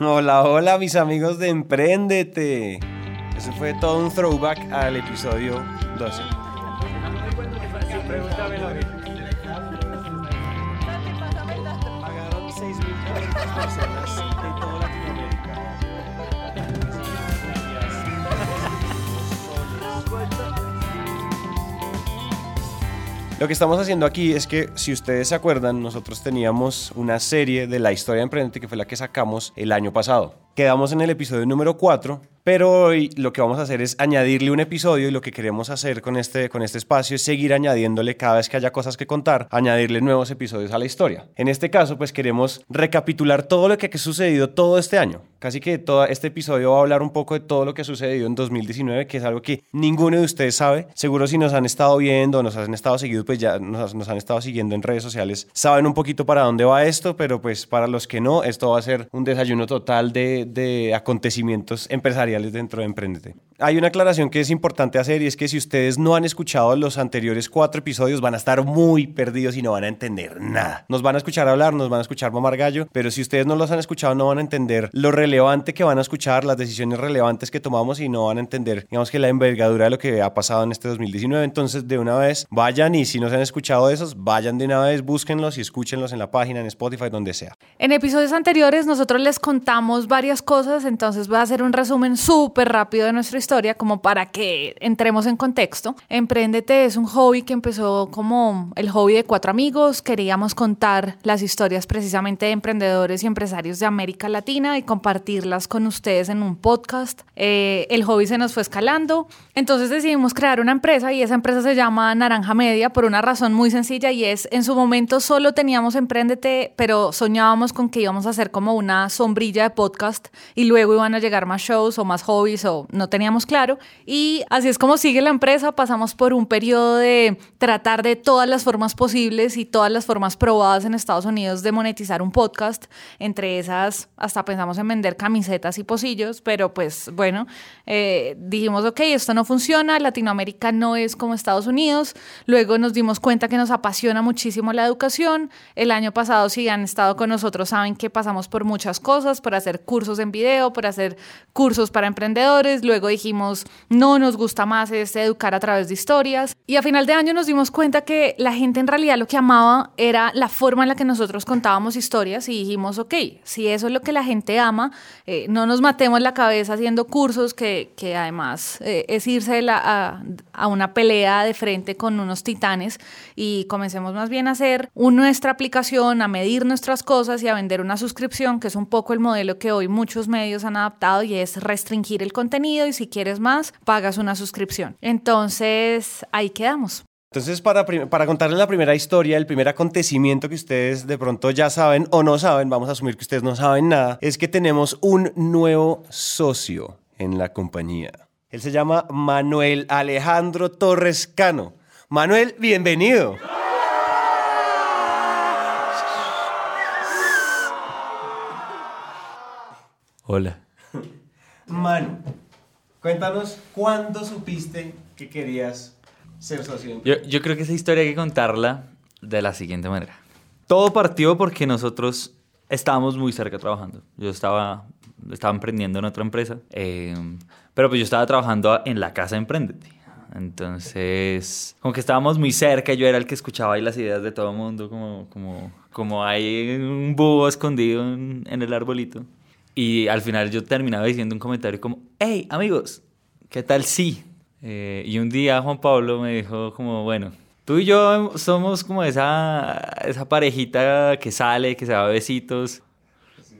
Hola, hola mis amigos de Emprendete. Ese fue todo un throwback al episodio 12. Pagaron 6.500 personas Lo que estamos haciendo aquí es que, si ustedes se acuerdan, nosotros teníamos una serie de la historia de Emprendete que fue la que sacamos el año pasado. Quedamos en el episodio número 4 pero hoy lo que vamos a hacer es añadirle un episodio y lo que queremos hacer con este, con este espacio es seguir añadiéndole cada vez que haya cosas que contar, añadirle nuevos episodios a la historia. En este caso, pues queremos recapitular todo lo que ha sucedido todo este año. Casi que todo este episodio va a hablar un poco de todo lo que ha sucedido en 2019, que es algo que ninguno de ustedes sabe. Seguro si nos han estado viendo, nos han estado siguiendo, pues ya nos, nos han estado siguiendo en redes sociales, saben un poquito para dónde va esto, pero pues para los que no, esto va a ser un desayuno total de, de acontecimientos empresariales dentro de Emprendete. Hay una aclaración que es importante hacer y es que si ustedes no han escuchado los anteriores cuatro episodios van a estar muy perdidos y no van a entender nada. Nos van a escuchar hablar, nos van a escuchar mamar gallo, pero si ustedes no los han escuchado no van a entender lo relevante que van a escuchar, las decisiones relevantes que tomamos y no van a entender, digamos que la envergadura de lo que ha pasado en este 2019. Entonces, de una vez, vayan y si no se han escuchado esos, vayan de una vez, búsquenlos y escúchenlos en la página, en Spotify, donde sea. En episodios anteriores nosotros les contamos varias cosas, entonces voy a hacer un resumen súper rápido de nuestra historia como para que entremos en contexto. Emprendete es un hobby que empezó como el hobby de cuatro amigos. Queríamos contar las historias precisamente de emprendedores y empresarios de América Latina y compartirlas con ustedes en un podcast. Eh, el hobby se nos fue escalando, entonces decidimos crear una empresa y esa empresa se llama Naranja Media por una razón muy sencilla y es en su momento solo teníamos Emprendete, pero soñábamos con que íbamos a hacer como una sombrilla de podcast y luego iban a llegar más shows o más hobbies o no teníamos claro. Y así es como sigue la empresa. Pasamos por un periodo de tratar de todas las formas posibles y todas las formas probadas en Estados Unidos de monetizar un podcast. Entre esas, hasta pensamos en vender camisetas y pocillos, pero pues bueno, eh, dijimos, ok, esto no funciona, Latinoamérica no es como Estados Unidos. Luego nos dimos cuenta que nos apasiona muchísimo la educación. El año pasado, si han estado con nosotros, saben que pasamos por muchas cosas, por hacer cursos en video, por hacer cursos para emprendedores luego dijimos, no nos gusta más es educar a través de historias. Y a final de año nos dimos cuenta que la gente en realidad lo que amaba era la forma en la que nosotros contábamos historias y dijimos, ok, si eso es lo que la gente ama, eh, no nos matemos la cabeza haciendo cursos que, que además eh, es irse a, a, una pelea de frente con unos titanes y comencemos más bien a hacer nuestra aplicación, a medir nuestras cosas y a vender una suscripción, que es un poco el modelo que hoy muchos medios han adaptado y es restringir el contenido y si quieres más, pagas una suscripción. Entonces, ahí quedamos. Entonces, para, para contarles la primera historia, el primer acontecimiento que ustedes de pronto ya saben o no saben, vamos a asumir que ustedes no saben nada, es que tenemos un nuevo socio en la compañía. Él se llama Manuel Alejandro Torres Cano. Manuel, bienvenido. Hola. Manu, cuéntanos cuándo supiste que querías ser socio. Yo, yo creo que esa historia hay que contarla de la siguiente manera. Todo partió porque nosotros estábamos muy cerca trabajando. Yo estaba, estaba emprendiendo en otra empresa, eh, pero pues yo estaba trabajando en la casa Emprendete. Entonces, como que estábamos muy cerca, yo era el que escuchaba ahí las ideas de todo el mundo, como, como, como hay un búho escondido en, en el arbolito. Y al final yo terminaba diciendo un comentario como, hey amigos, ¿qué tal sí? Eh, y un día Juan Pablo me dijo como, bueno, tú y yo somos como esa, esa parejita que sale, que se da besitos,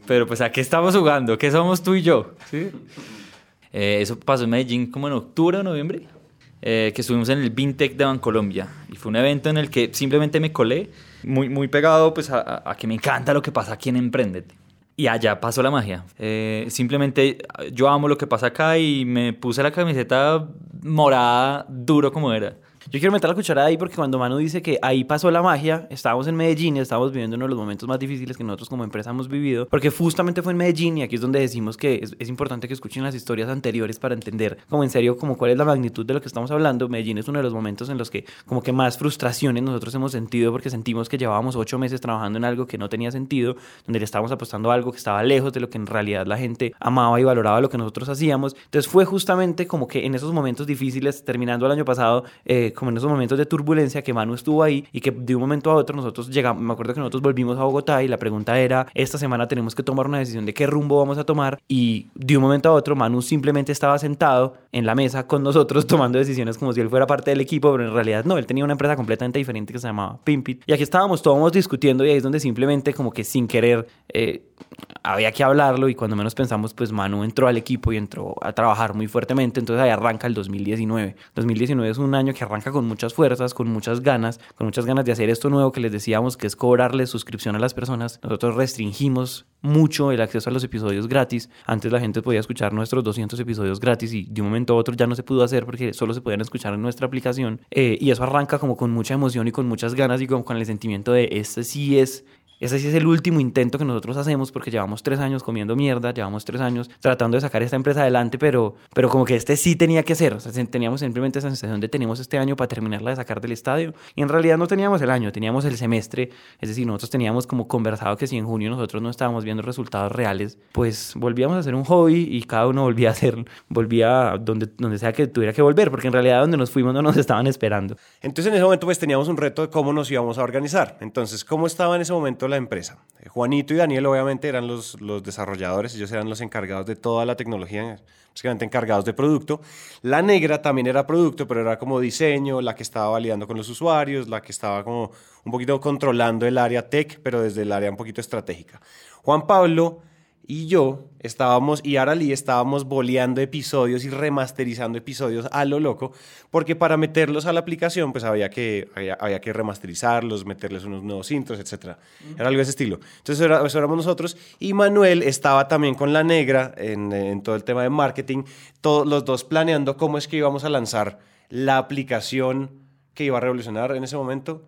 pero pues ¿a qué estamos jugando? ¿Qué somos tú y yo? ¿Sí? Eh, eso pasó en Medellín como en octubre o noviembre, eh, que estuvimos en el Bintec de Bancolombia. Y fue un evento en el que simplemente me colé, muy, muy pegado pues a, a que me encanta lo que pasa aquí en Emprendete. Y allá pasó la magia. Eh, simplemente yo amo lo que pasa acá y me puse la camiseta morada duro como era. Yo quiero meter la cuchara ahí porque cuando Manu dice que ahí pasó la magia, estábamos en Medellín y estábamos viviendo uno de los momentos más difíciles que nosotros como empresa hemos vivido, porque justamente fue en Medellín y aquí es donde decimos que es, es importante que escuchen las historias anteriores para entender como en serio como cuál es la magnitud de lo que estamos hablando. Medellín es uno de los momentos en los que como que más frustraciones nosotros hemos sentido porque sentimos que llevábamos ocho meses trabajando en algo que no tenía sentido, donde le estábamos apostando a algo que estaba lejos de lo que en realidad la gente amaba y valoraba lo que nosotros hacíamos. Entonces fue justamente como que en esos momentos difíciles, terminando el año pasado, eh, como en esos momentos de turbulencia, que Manu estuvo ahí y que de un momento a otro nosotros llegamos, me acuerdo que nosotros volvimos a Bogotá y la pregunta era, esta semana tenemos que tomar una decisión de qué rumbo vamos a tomar y de un momento a otro Manu simplemente estaba sentado en la mesa con nosotros tomando decisiones como si él fuera parte del equipo, pero en realidad no, él tenía una empresa completamente diferente que se llamaba Pimpit y aquí estábamos todos discutiendo y ahí es donde simplemente como que sin querer eh, había que hablarlo y cuando menos pensamos pues Manu entró al equipo y entró a trabajar muy fuertemente, entonces ahí arranca el 2019. 2019 es un año que arranca con muchas fuerzas, con muchas ganas, con muchas ganas de hacer esto nuevo que les decíamos que es cobrarle suscripción a las personas. Nosotros restringimos mucho el acceso a los episodios gratis. Antes la gente podía escuchar nuestros 200 episodios gratis y de un momento a otro ya no se pudo hacer porque solo se podían escuchar en nuestra aplicación. Eh, y eso arranca como con mucha emoción y con muchas ganas y como con el sentimiento de este sí es ese sí es el último intento que nosotros hacemos porque llevamos tres años comiendo mierda, llevamos tres años tratando de sacar esta empresa adelante, pero, pero como que este sí tenía que ser. O teníamos simplemente esa sensación de tenemos este año para terminarla de sacar del estadio. Y en realidad no teníamos el año, teníamos el semestre. Es decir, nosotros teníamos como conversado que si en junio nosotros no estábamos viendo resultados reales, pues volvíamos a hacer un hobby y cada uno volvía a hacer, volvía donde, donde sea que tuviera que volver, porque en realidad donde nos fuimos no nos estaban esperando. Entonces en ese momento pues teníamos un reto de cómo nos íbamos a organizar. Entonces, ¿cómo estaba en ese momento la empresa. Eh, Juanito y Daniel obviamente eran los, los desarrolladores, ellos eran los encargados de toda la tecnología, básicamente encargados de producto. La negra también era producto, pero era como diseño, la que estaba validando con los usuarios, la que estaba como un poquito controlando el área tech, pero desde el área un poquito estratégica. Juan Pablo y yo estábamos, y Arali estábamos boleando episodios y remasterizando episodios a lo loco, porque para meterlos a la aplicación, pues había que, había, que remasterizarlos, meterles unos nuevos intros, etc. Era algo de ese estilo. Entonces, eso, éramos nosotros. Y Manuel estaba también con la negra en, en todo el tema de marketing, todos los dos planeando cómo es que íbamos a lanzar la aplicación que iba a revolucionar en ese momento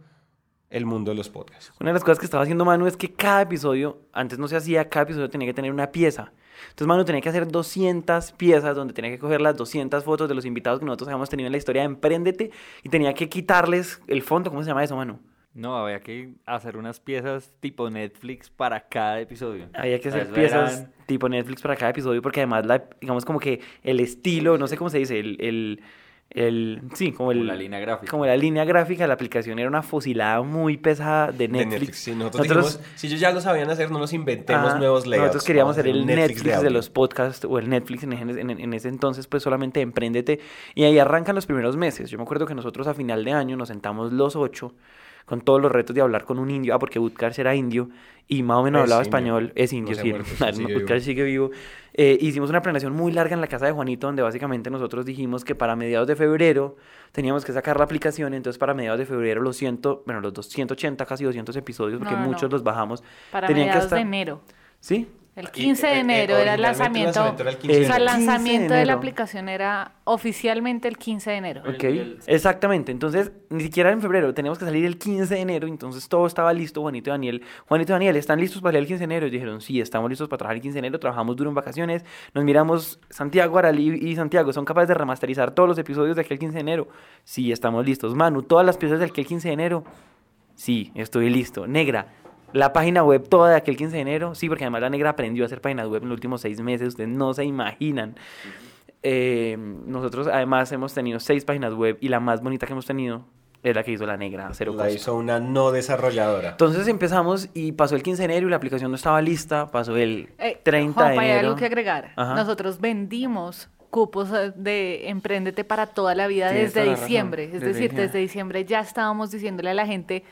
el mundo de los podcasts. Una de las cosas que estaba haciendo Manu es que cada episodio, antes no se hacía, cada episodio tenía que tener una pieza. Entonces Manu tenía que hacer 200 piezas donde tenía que coger las 200 fotos de los invitados que nosotros habíamos tenido en la historia de Emprendete y tenía que quitarles el fondo. ¿Cómo se llama eso, Manu? No, había que hacer unas piezas tipo Netflix para cada episodio. Había que hacer piezas tipo Netflix para cada episodio porque además, la, digamos como que el estilo, no sé cómo se dice, el, el el sí como, el, la línea gráfica. como la línea gráfica de la aplicación era una fusilada muy pesada de Netflix, nosotros, si ellos ya lo sabían hacer no nos inventemos nuevos layouts nosotros queríamos ser el Netflix, de, los podcasts o el Netflix en, en, ese entonces pues solamente empréndete. Y ahí arrancan los primeros meses. Yo me acuerdo que nosotros a final de año nos sentamos los ocho con todos los retos de hablar con un indio, ah, porque Utkarsh era indio y más o menos hablaba español, es indio, sí, sigue sigue vivo. Eh, hicimos una planeación muy larga en la casa de Juanito, donde básicamente nosotros dijimos que para mediados de febrero teníamos que sacar la aplicación, entonces para mediados de febrero los ciento, bueno, los 280, casi 200 episodios, porque muchos los bajamos. Para mediados de enero. ¿Sí? El 15 de enero era el lanzamiento. El o sea, el lanzamiento de, la aplicación era oficialmente el 15 de enero. Ok, exactamente. Entonces, ni siquiera en febrero, teníamos que salir el 15 de enero, entonces todo estaba listo. Juanito y Daniel, Juanito y Daniel, ¿están listos para salir el 15 de enero? Y dijeron, sí, estamos listos para trabajar el 15 de enero, trabajamos duro en vacaciones. Nos miramos, Santiago, Aralí y Santiago, ¿son capaces de remasterizar todos los episodios de aquel 15 de enero? Sí, estamos listos. Manu, todas las piezas de aquel 15 de enero. Sí, estoy listo. Negra, la página web toda de aquel 15 de enero, sí, porque además la negra aprendió a hacer páginas web en los últimos seis meses, ustedes no se imaginan. Eh, nosotros además hemos tenido seis páginas web y la más bonita que hemos tenido es la que hizo la negra, cero La hizo una no desarrolladora. Entonces empezamos y pasó el 15 de enero y la aplicación no estaba lista, pasó el 30 de enero. Hay algo que agregar. Nosotros vendimos cupos eh, de Emprendete para toda la vida desde diciembre. Es decir, desde diciembre ya estábamos diciéndole a la gente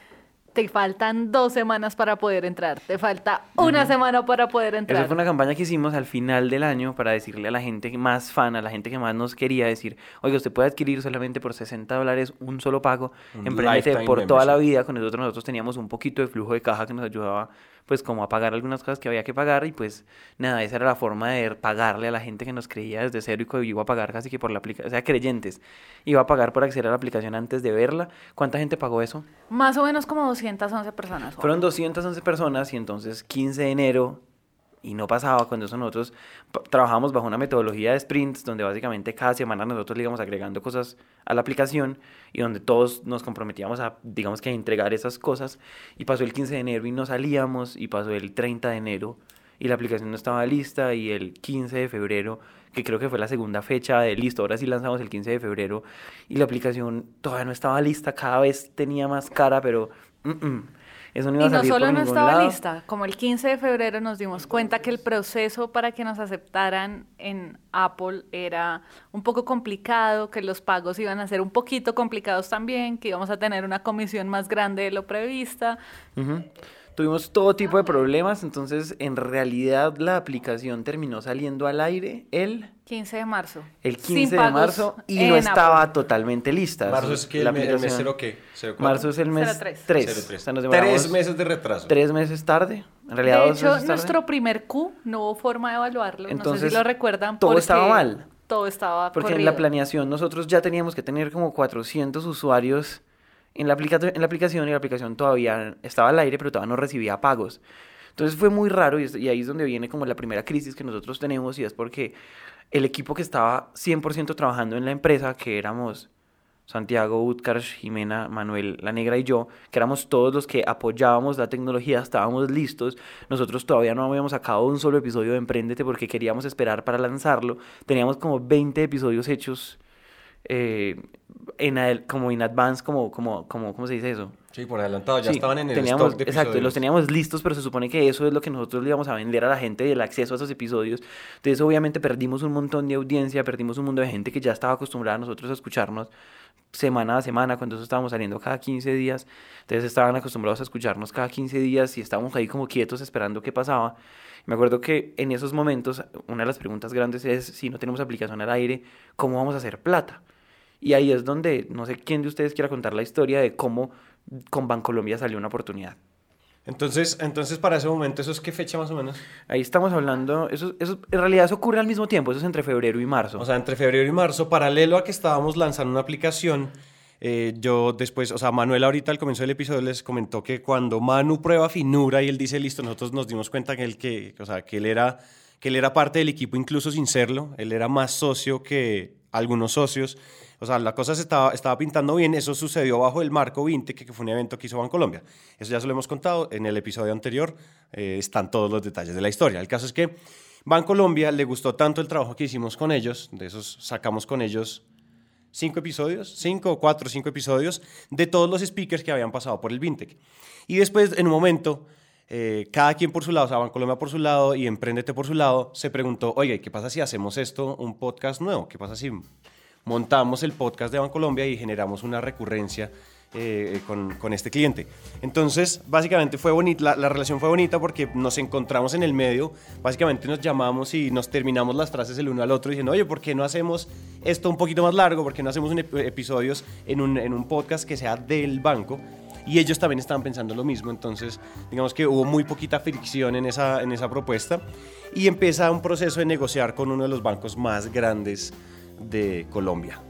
te faltan dos semanas para poder entrar, te falta una semana para poder entrar. Esa fue una campaña que hicimos al final del año para decirle a la gente más fan, a la gente que más nos quería decir, oiga, usted puede adquirir solamente por 60 dólares un solo pago, emprendete por toda la vida, con nosotros nosotros teníamos un poquito de flujo de caja que nos ayudaba pues como a pagar algunas cosas que había que pagar y pues nada, esa era la forma de pagarle a la gente que nos creía desde cero y que iba a pagar casi que por la aplicación, o sea, creyentes, iba a pagar por acceder a la aplicación antes de verla. ¿Cuánta gente pagó eso? Más o menos como 211 personas. Fueron 211 personas y entonces 15 de enero y no pasaba cuando eso nosotros trabajamos bajo una metodología de sprints donde básicamente cada semana nosotros le íbamos agregando cosas a la aplicación y donde todos nos comprometíamos a digamos que a entregar esas cosas. Y pasó el 15 de enero y no salíamos y pasó el 30 de enero y la aplicación no estaba lista y el 15 de febrero que creo que fue la segunda fecha de listo, ahora sí lanzamos el 15 de febrero y la aplicación todavía no estaba lista, cada vez tenía más cara, pero mm, mm, eso no iba Y a no solo por no estaba lado. lista, como el 15 de febrero nos dimos cuenta que el proceso para que nos aceptaran en Apple era un poco complicado, que los pagos iban a ser un poquito complicados también, que íbamos a tener una comisión más grande de lo prevista. Tuvimos todo tipo de problemas, entonces en realidad la aplicación terminó saliendo al aire el, 15 de marzo. el Sin 15 de marzo y en no Apple. estaba totalmente lista. Marzo es que la el, me- el mes qué? Marzo es el mes 03. 3. 03. O sea, nos Tres meses de retraso. tres meses tarde. En realidad, De hecho, nuestro primer Q no hubo forma de evaluarlo. no sé Entonces, si lo recuerdan. todo porque estaba mal. Todo estaba Porque en corrido. la planeación nosotros ya teníamos que tener como 400 usuarios en la, aplicación y la aplicación todavía estaba al aire, pero todavía no recibía pagos. Entonces fue muy raro y, y ahí es donde viene como la primera crisis que nosotros tenemos y es porque el equipo que estaba 100% trabajando en la empresa, que éramos Santiago, Utkarsh, Jimena, Manuel, La Negra y yo, que éramos todos los que apoyábamos la tecnología, estábamos listos. Nosotros todavía no habíamos sacado un solo episodio de Emprendete porque queríamos esperar para lanzarlo. Teníamos como 20 episodios hechos eh, en, adel- como in advance, como, como, como, ¿cómo se dice eso? Sí, por adelantado, ya Sí, estaban en el teníamos, stock de Exacto, los teníamos listos, pero se supone que eso es lo que nosotros le íbamos a vender a la gente, el acceso a esos episodios. Entonces, obviamente, perdimos un montón de audiencia, perdimos un mundo de gente que ya estaba acostumbrada a nosotros a escucharnos semana a semana, cuando eso estábamos saliendo cada 15 días. Entonces, estaban acostumbrados a escucharnos cada 15 días y estábamos ahí como quietos esperando qué pasaba. Me acuerdo que en esos momentos, una de las preguntas grandes es, si no tenemos aplicación al aire, ¿cómo vamos a hacer plata? Y ahí es donde, no sé quién de ustedes quiera contar la historia de cómo con Bancolombia salió una oportunidad. Entonces, entonces, para ese momento, ¿eso es qué fecha más o menos? Ahí estamos hablando, eso, eso, en realidad eso ocurre al mismo tiempo, eso es entre febrero y marzo. O sea, entre febrero y marzo, paralelo a que estábamos lanzando una aplicación, eh, yo después, o sea, Manuel ahorita al comienzo del episodio les comentó que cuando Manu prueba finura y él dice, listo, nosotros nos dimos cuenta que él, que, o sea, que él, era, que él era parte del equipo incluso sin serlo, él era más socio que algunos socios. O sea, la cosa se estaba, estaba pintando bien. Eso sucedió bajo el Marco 20, que, que fue un evento que hizo Bancolombia. Eso ya se lo hemos contado en el episodio anterior. eh, están todos los detalles de la historia. El caso es que Bancolombia le gustó tanto el trabajo que hicimos con ellos, de esos sacamos con ellos cinco episodios, cinco cuatro, cinco episodios de todos los speakers que habían pasado por el Vintec. Y después, en un momento, eh, cada quien por su lado, o sea, Bancolombia por su lado y Emprendete por su lado, se preguntó, oye, ¿y ¿qué pasa si hacemos esto, un podcast nuevo? ¿Qué pasa si montamos el podcast de Bancolombia y generamos una recurrencia eh, con, con este cliente. Entonces, básicamente fue bonita, la, la relación fue bonita porque nos encontramos en el medio, básicamente nos llamamos y nos terminamos las frases el uno al otro diciendo, oye, ¿por qué no hacemos esto un poquito más largo? ¿Por qué no hacemos un ep- episodios en un, en un podcast que sea del banco? Y ellos también estaban pensando lo mismo, entonces digamos que hubo muy poquita fricción en esa, en esa propuesta y empieza un proceso de negociar con uno de los bancos más grandes de Colombia.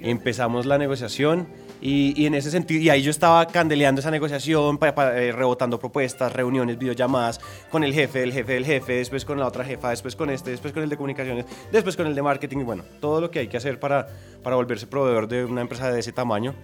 Empezamos la negociación y, en ese sentido, y ahí yo estaba candeleando esa negociación, eh, rebotando propuestas, reuniones, videollamadas con el jefe, el jefe del jefe, después con la otra jefa, después con este, después con el de comunicaciones, después con el de marketing, y bueno, todo lo que hay que hacer para, para volverse proveedor de una empresa de ese tamaño.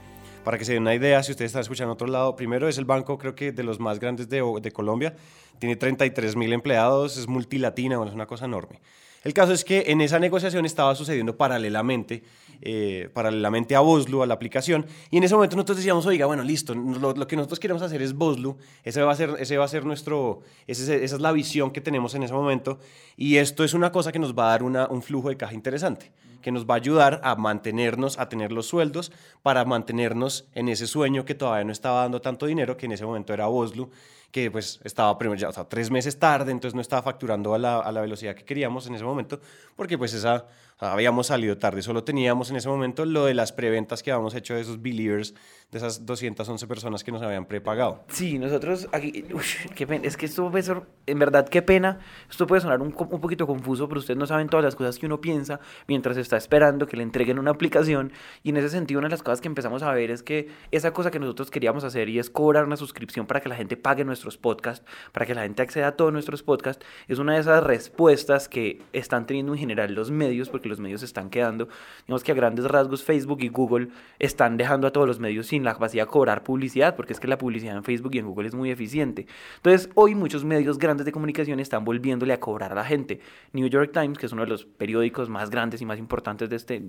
Para que se den una idea, si ustedes están escuchando a otro lado, primero es el banco, creo que de los más grandes de, de Colombia. Tiene 33 mil empleados, es multilatina, bueno, es una cosa enorme. El caso es que en esa negociación estaba sucediendo paralelamente, eh, paralelamente a Boslu, a la aplicación, y en ese momento nosotros decíamos, oiga, bueno, listo, lo, que nosotros queremos hacer es Boslu, ese va a ser, ese va a ser nuestro, esa es la visión que tenemos en ese momento, y esto es una cosa que nos va a dar un flujo de caja interesante, que nos va a ayudar a mantenernos, a tener los sueldos, para mantenernos en ese sueño que todavía no estaba dando tanto dinero, que en ese momento era Boslu, que pues estaba primero ya, tres meses tarde, entonces no estaba facturando a la, a la velocidad que queríamos en ese momento, porque pues esa, habíamos salido tarde, solo teníamos en ese momento lo de las preventas que habíamos hecho de esos believers, de esas 211 personas que nos habían prepagado. Sí, nosotros aquí, ush, qué pena, es que esto puede ser, en verdad, qué pena, esto puede sonar un, un poquito confuso, pero ustedes no saben todas las cosas que uno piensa mientras está esperando que le entreguen una aplicación, y en ese sentido una de las cosas que empezamos a ver es que esa cosa que nosotros queríamos hacer y es cobrar una suscripción para que la gente pague nuestros podcasts, para que la gente acceda a todos nuestros podcasts, es una de esas respuestas que están teniendo en general los medios, porque los medios se están quedando, digamos que a grandes rasgos Facebook y Google están dejando a todos los medios sin la capacidad de cobrar publicidad, porque es que la publicidad en Facebook y en Google es muy eficiente. Entonces, hoy muchos medios grandes de comunicación están volviéndole a cobrar a la gente. New York Times, que es uno de los periódicos más grandes y más importantes de este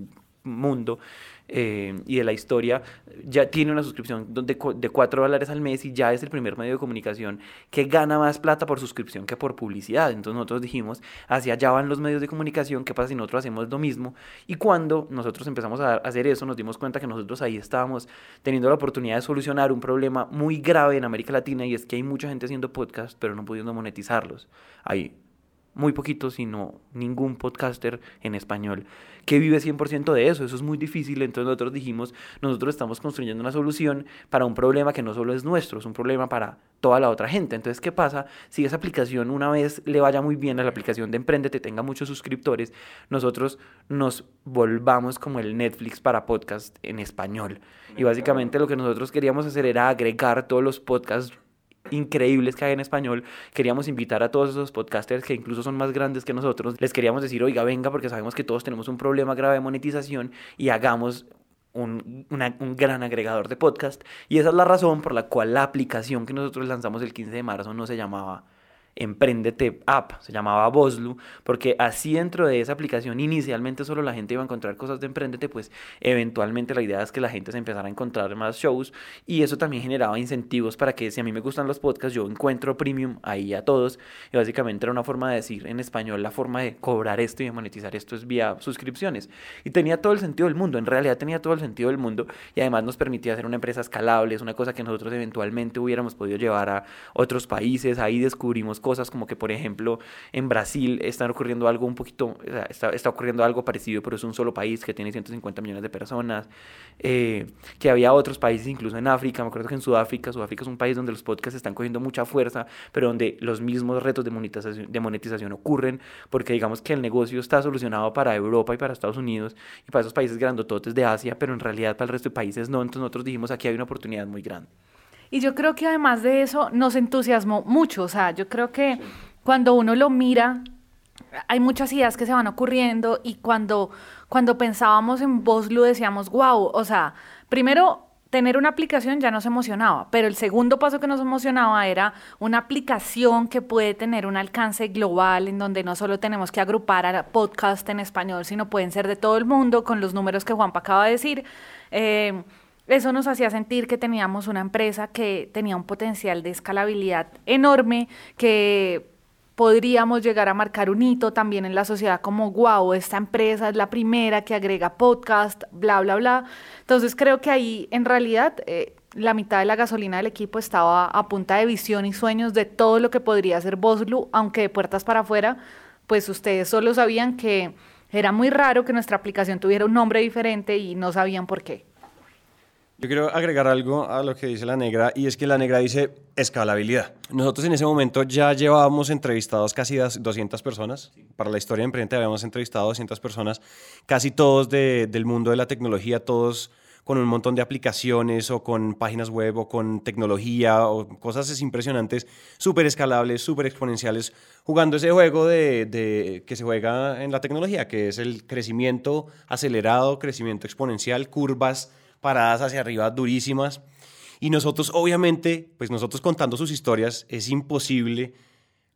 mundo eh, y de la historia, ya tiene una suscripción de, de 4 dólares al mes y ya es el primer medio de comunicación que gana más plata por suscripción que por publicidad. Entonces nosotros dijimos, hacia allá van los medios de comunicación, ¿qué pasa si nosotros hacemos lo mismo? Y cuando nosotros empezamos a hacer eso, nos dimos cuenta que nosotros ahí estábamos teniendo la oportunidad de solucionar un problema muy grave en América Latina y es que hay mucha gente haciendo podcast pero no pudiendo monetizarlos. Hay muy poquitos, sino ningún podcaster en español que vive 100% de eso. Eso es muy difícil. Entonces nosotros dijimos, nosotros estamos construyendo una solución para un problema que no solo es nuestro, es un problema para toda la otra gente. Entonces, ¿qué pasa si esa aplicación una vez le vaya muy bien a la aplicación de Emprendete, tenga muchos suscriptores, nosotros nos volvamos como el Netflix para podcast en español? Y básicamente lo que nosotros queríamos hacer era agregar todos los podcasts increíbles que hay en español. Queríamos invitar a todos esos podcasters que incluso son más grandes que nosotros. Les queríamos decir, oiga, venga, porque sabemos que todos tenemos un problema grave de monetización y hagamos un, gran agregador de podcast. Y esa es la razón por la cual la aplicación que nosotros lanzamos el 15 de marzo no se llamaba Emprendete App, se llamaba Boslu, porque así dentro de esa aplicación inicialmente solo la gente iba a encontrar cosas de Emprendete, pues eventualmente la idea es que la gente se empezara a encontrar más shows y eso también generaba incentivos para que si a mí me gustan los podcasts, yo encuentro premium ahí a todos. Y básicamente era una forma de decir en español la forma de cobrar esto y de monetizar esto es vía suscripciones. Y tenía todo el sentido del mundo, en realidad tenía todo el sentido del mundo y además nos permitía hacer una empresa escalable, es una cosa que nosotros eventualmente hubiéramos podido llevar a otros países, ahí descubrimos cosas como que por ejemplo en Brasil está ocurriendo algo un poquito, está, está ocurriendo algo parecido, pero es un solo país que tiene 150 millones de personas, eh, que había otros países incluso en África, me acuerdo que en Sudáfrica, Sudáfrica es un país donde los podcasts están cogiendo mucha fuerza, pero donde los mismos retos de monetización, de monetización ocurren, porque digamos que el negocio está solucionado para Europa y para Estados Unidos y para esos países grandototes de Asia, pero en realidad para el resto de países no, entonces nosotros dijimos aquí hay una oportunidad muy grande. Y yo creo que además de eso nos entusiasmó mucho. O sea, yo creo que cuando uno lo mira, hay muchas ideas que se van ocurriendo y cuando, cuando pensábamos en Boslu decíamos, wow, o sea, primero tener una aplicación ya nos emocionaba, pero el segundo paso que nos emocionaba era una aplicación que puede tener un alcance global en donde no solo tenemos que agrupar a podcast en español, sino pueden ser de todo el mundo con los números que Juanpa acaba de decir. Eh, eso nos hacía sentir que teníamos una empresa que tenía un potencial de escalabilidad enorme, que podríamos llegar a marcar un hito también en la sociedad como, wow, esta empresa es la primera que agrega podcast, bla, bla, bla. Entonces creo que ahí en realidad eh, la mitad de la gasolina del equipo estaba a punta de visión y sueños de todo lo que podría ser Boslu, aunque de puertas para afuera, pues ustedes solo sabían que era muy raro que nuestra aplicación tuviera un nombre diferente y no sabían por qué. Yo quiero agregar algo a lo que dice la negra y es que la negra dice escalabilidad. Nosotros en ese momento ya llevábamos entrevistados casi das- 200 personas. Para la historia de Emprendete habíamos entrevistado 200 personas, casi todos de- del mundo de la tecnología, todos con un montón de aplicaciones o con páginas web o con tecnología o cosas impresionantes, súper escalables, súper exponenciales, jugando ese juego de- que se juega en la tecnología, que es el crecimiento acelerado, crecimiento exponencial, curvas paradas hacia arriba durísimas. Y nosotros, obviamente, pues nosotros contando sus historias, es imposible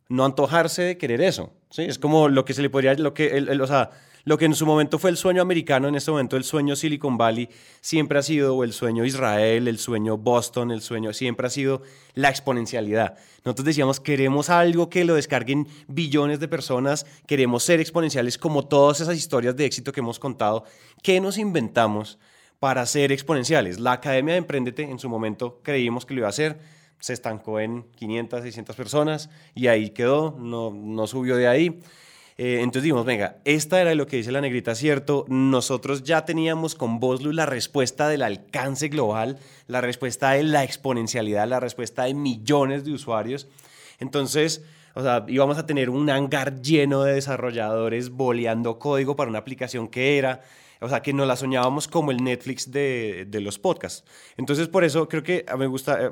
no antojarse de querer eso. ¿sí? Es como lo que se le podría, lo que, el- el- o sea, lo que en su momento fue el sueño americano, en este momento el sueño Silicon Valley, siempre ha sido, o el sueño Israel, el sueño Boston, el sueño, siempre ha sido la exponencialidad. Nosotros decíamos, queremos algo que lo descarguen billones de personas, queremos ser exponenciales como todas esas historias de éxito que hemos contado. ¿Qué nos inventamos? Para ser exponenciales. La Academia de Emprendete en su momento creímos que lo iba a hacer. se estancó en 500, 600 personas y ahí quedó, no, no subió de ahí. Eh, entonces dijimos, venga, esta era lo que dice la negrita, cierto. Nosotros ya teníamos con Boslu la respuesta del alcance global, la respuesta de la exponencialidad, la respuesta de millones de usuarios. Entonces, o sea, íbamos a tener un hangar lleno de desarrolladores boleando código para una aplicación que era, o sea, que nos la soñábamos como el Netflix de, de los podcasts. Entonces, por eso creo que me gusta, eh,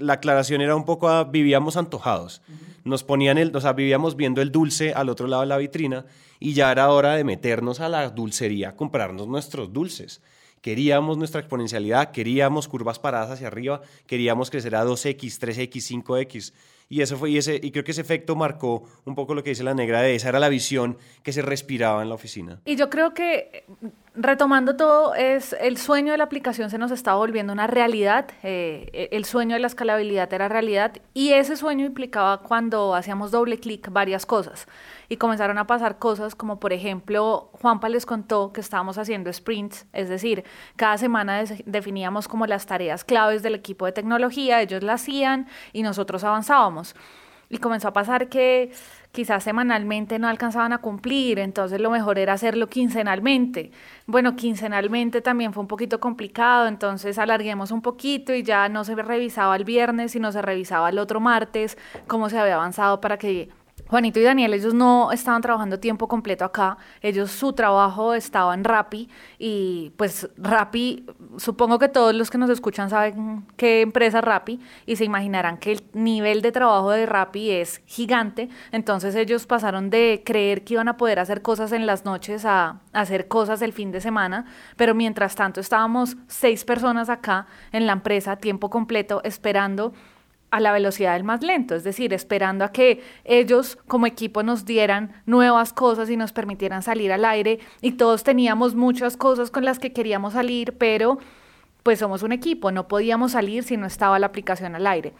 la aclaración era un poco, a, vivíamos antojados. Nos ponían el, o sea, vivíamos viendo el dulce al otro lado de la vitrina y ya era hora de meternos a la dulcería, comprarnos nuestros dulces. Queríamos nuestra exponencialidad, queríamos curvas paradas hacia arriba, queríamos crecer a 2x, 3x, 5x. Y eso fue, y, ese, y creo que ese efecto marcó un poco lo que dice la negra de esa era la visión que se respiraba en la oficina. Y yo creo que retomando todo, es el sueño de la aplicación se nos estaba volviendo una realidad. Eh, el sueño de la escalabilidad era realidad y ese sueño implicaba cuando hacíamos doble clic varias cosas y comenzaron a pasar cosas como por ejemplo Juanpa les contó que estábamos haciendo sprints, es decir, cada semana definíamos como las tareas claves del equipo de tecnología, ellos la hacían y nosotros avanzábamos. Y comenzó a pasar que quizás semanalmente no alcanzaban a cumplir, entonces lo mejor era hacerlo quincenalmente. Bueno, quincenalmente también fue un poquito complicado, entonces alarguemos un poquito y ya no se revisaba el viernes, sino se revisaba el otro martes, cómo se había avanzado para que Juanito y Daniel, ellos no estaban trabajando tiempo completo acá, ellos su trabajo estaba en Rappi y pues Rappi, supongo que todos los que nos escuchan saben qué empresa es Rappi y se imaginarán que el nivel de trabajo de Rappi es gigante, entonces ellos pasaron de creer que iban a poder hacer cosas en las noches a hacer cosas el fin de semana, pero mientras tanto estábamos seis personas acá en la empresa tiempo completo esperando a la velocidad del más lento, es decir, esperando a que ellos como equipo nos dieran nuevas cosas y nos permitieran salir al aire y todos teníamos muchas cosas con las que queríamos salir, pero pues somos un equipo, no podíamos salir si no estaba la aplicación al aire.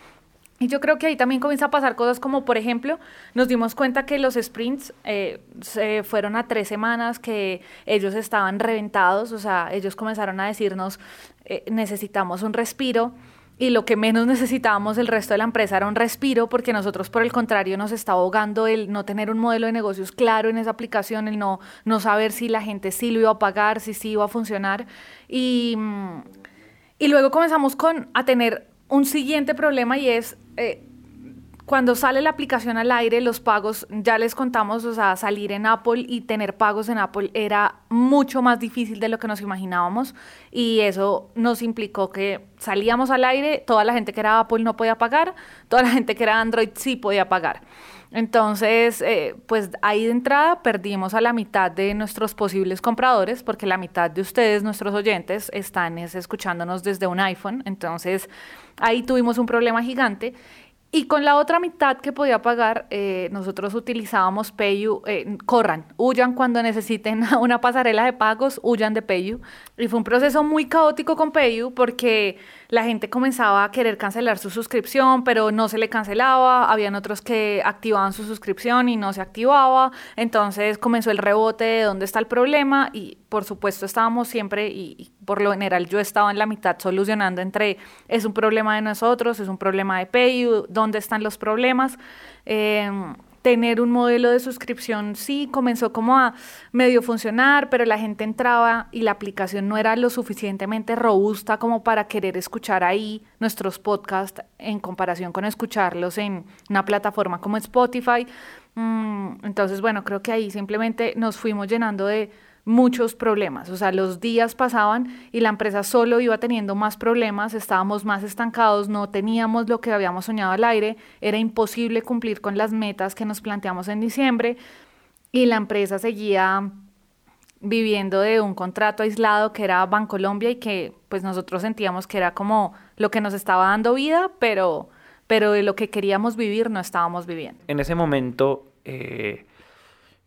Y yo creo que ahí también comienza a pasar cosas como, por ejemplo, nos dimos cuenta que los sprints eh, se fueron a tres semanas, que ellos estaban reventados, o sea, ellos comenzaron a decirnos, eh, necesitamos un respiro y lo que menos necesitábamos el resto de la empresa era un respiro porque nosotros por el contrario nos estaba ahogando el no tener un modelo de negocios claro en esa aplicación, el no, no saber si la gente sí lo iba a pagar, si sí iba a funcionar. Y, y luego comenzamos con, a tener un siguiente problema y es... Eh, cuando sale la aplicación al aire, los pagos, ya les contamos, o sea, salir en Apple y tener pagos en Apple era mucho más difícil de lo que nos imaginábamos y eso nos implicó que salíamos al aire, toda la gente que era Apple no podía pagar, toda la gente que era Android sí podía pagar. Entonces, eh, pues ahí de entrada perdimos a la mitad de nuestros posibles compradores, porque la mitad de ustedes, nuestros oyentes, están escuchándonos desde un iPhone. Entonces, ahí tuvimos un problema gigante. Y con la otra mitad que podía pagar, eh, nosotros utilizábamos Payu, eh, corran, huyan cuando necesiten una pasarela de pagos, huyan de Payu. Y fue un proceso muy caótico con Payu porque la gente comenzaba a querer cancelar su suscripción, pero no se le cancelaba, habían otros que activaban su suscripción y no se activaba, entonces comenzó el rebote de dónde está el problema y por supuesto estábamos siempre y por lo general yo estaba en la mitad solucionando entre es un problema de nosotros, es un problema de PayU, dónde están los problemas. Em, tener un modelo de suscripción sí comenzó como a medio funcionar, pero la gente entraba y la aplicación no era lo suficientemente robusta como para querer escuchar ahí nuestros podcasts en comparación con escucharlos en una plataforma como Spotify. Mm, entonces, bueno, creo que ahí simplemente nos fuimos llenando de muchos problemas. O sea, los días pasaban y la empresa solo iba teniendo más problemas, estábamos más estancados, no teníamos lo que habíamos soñado al aire, era imposible cumplir con las metas que nos planteamos en diciembre y la empresa seguía viviendo de un contrato aislado que era Bancolombia y que pues nosotros sentíamos que era como lo que nos estaba dando vida, pero, pero de lo que queríamos vivir no estábamos viviendo. En ese momento... Eh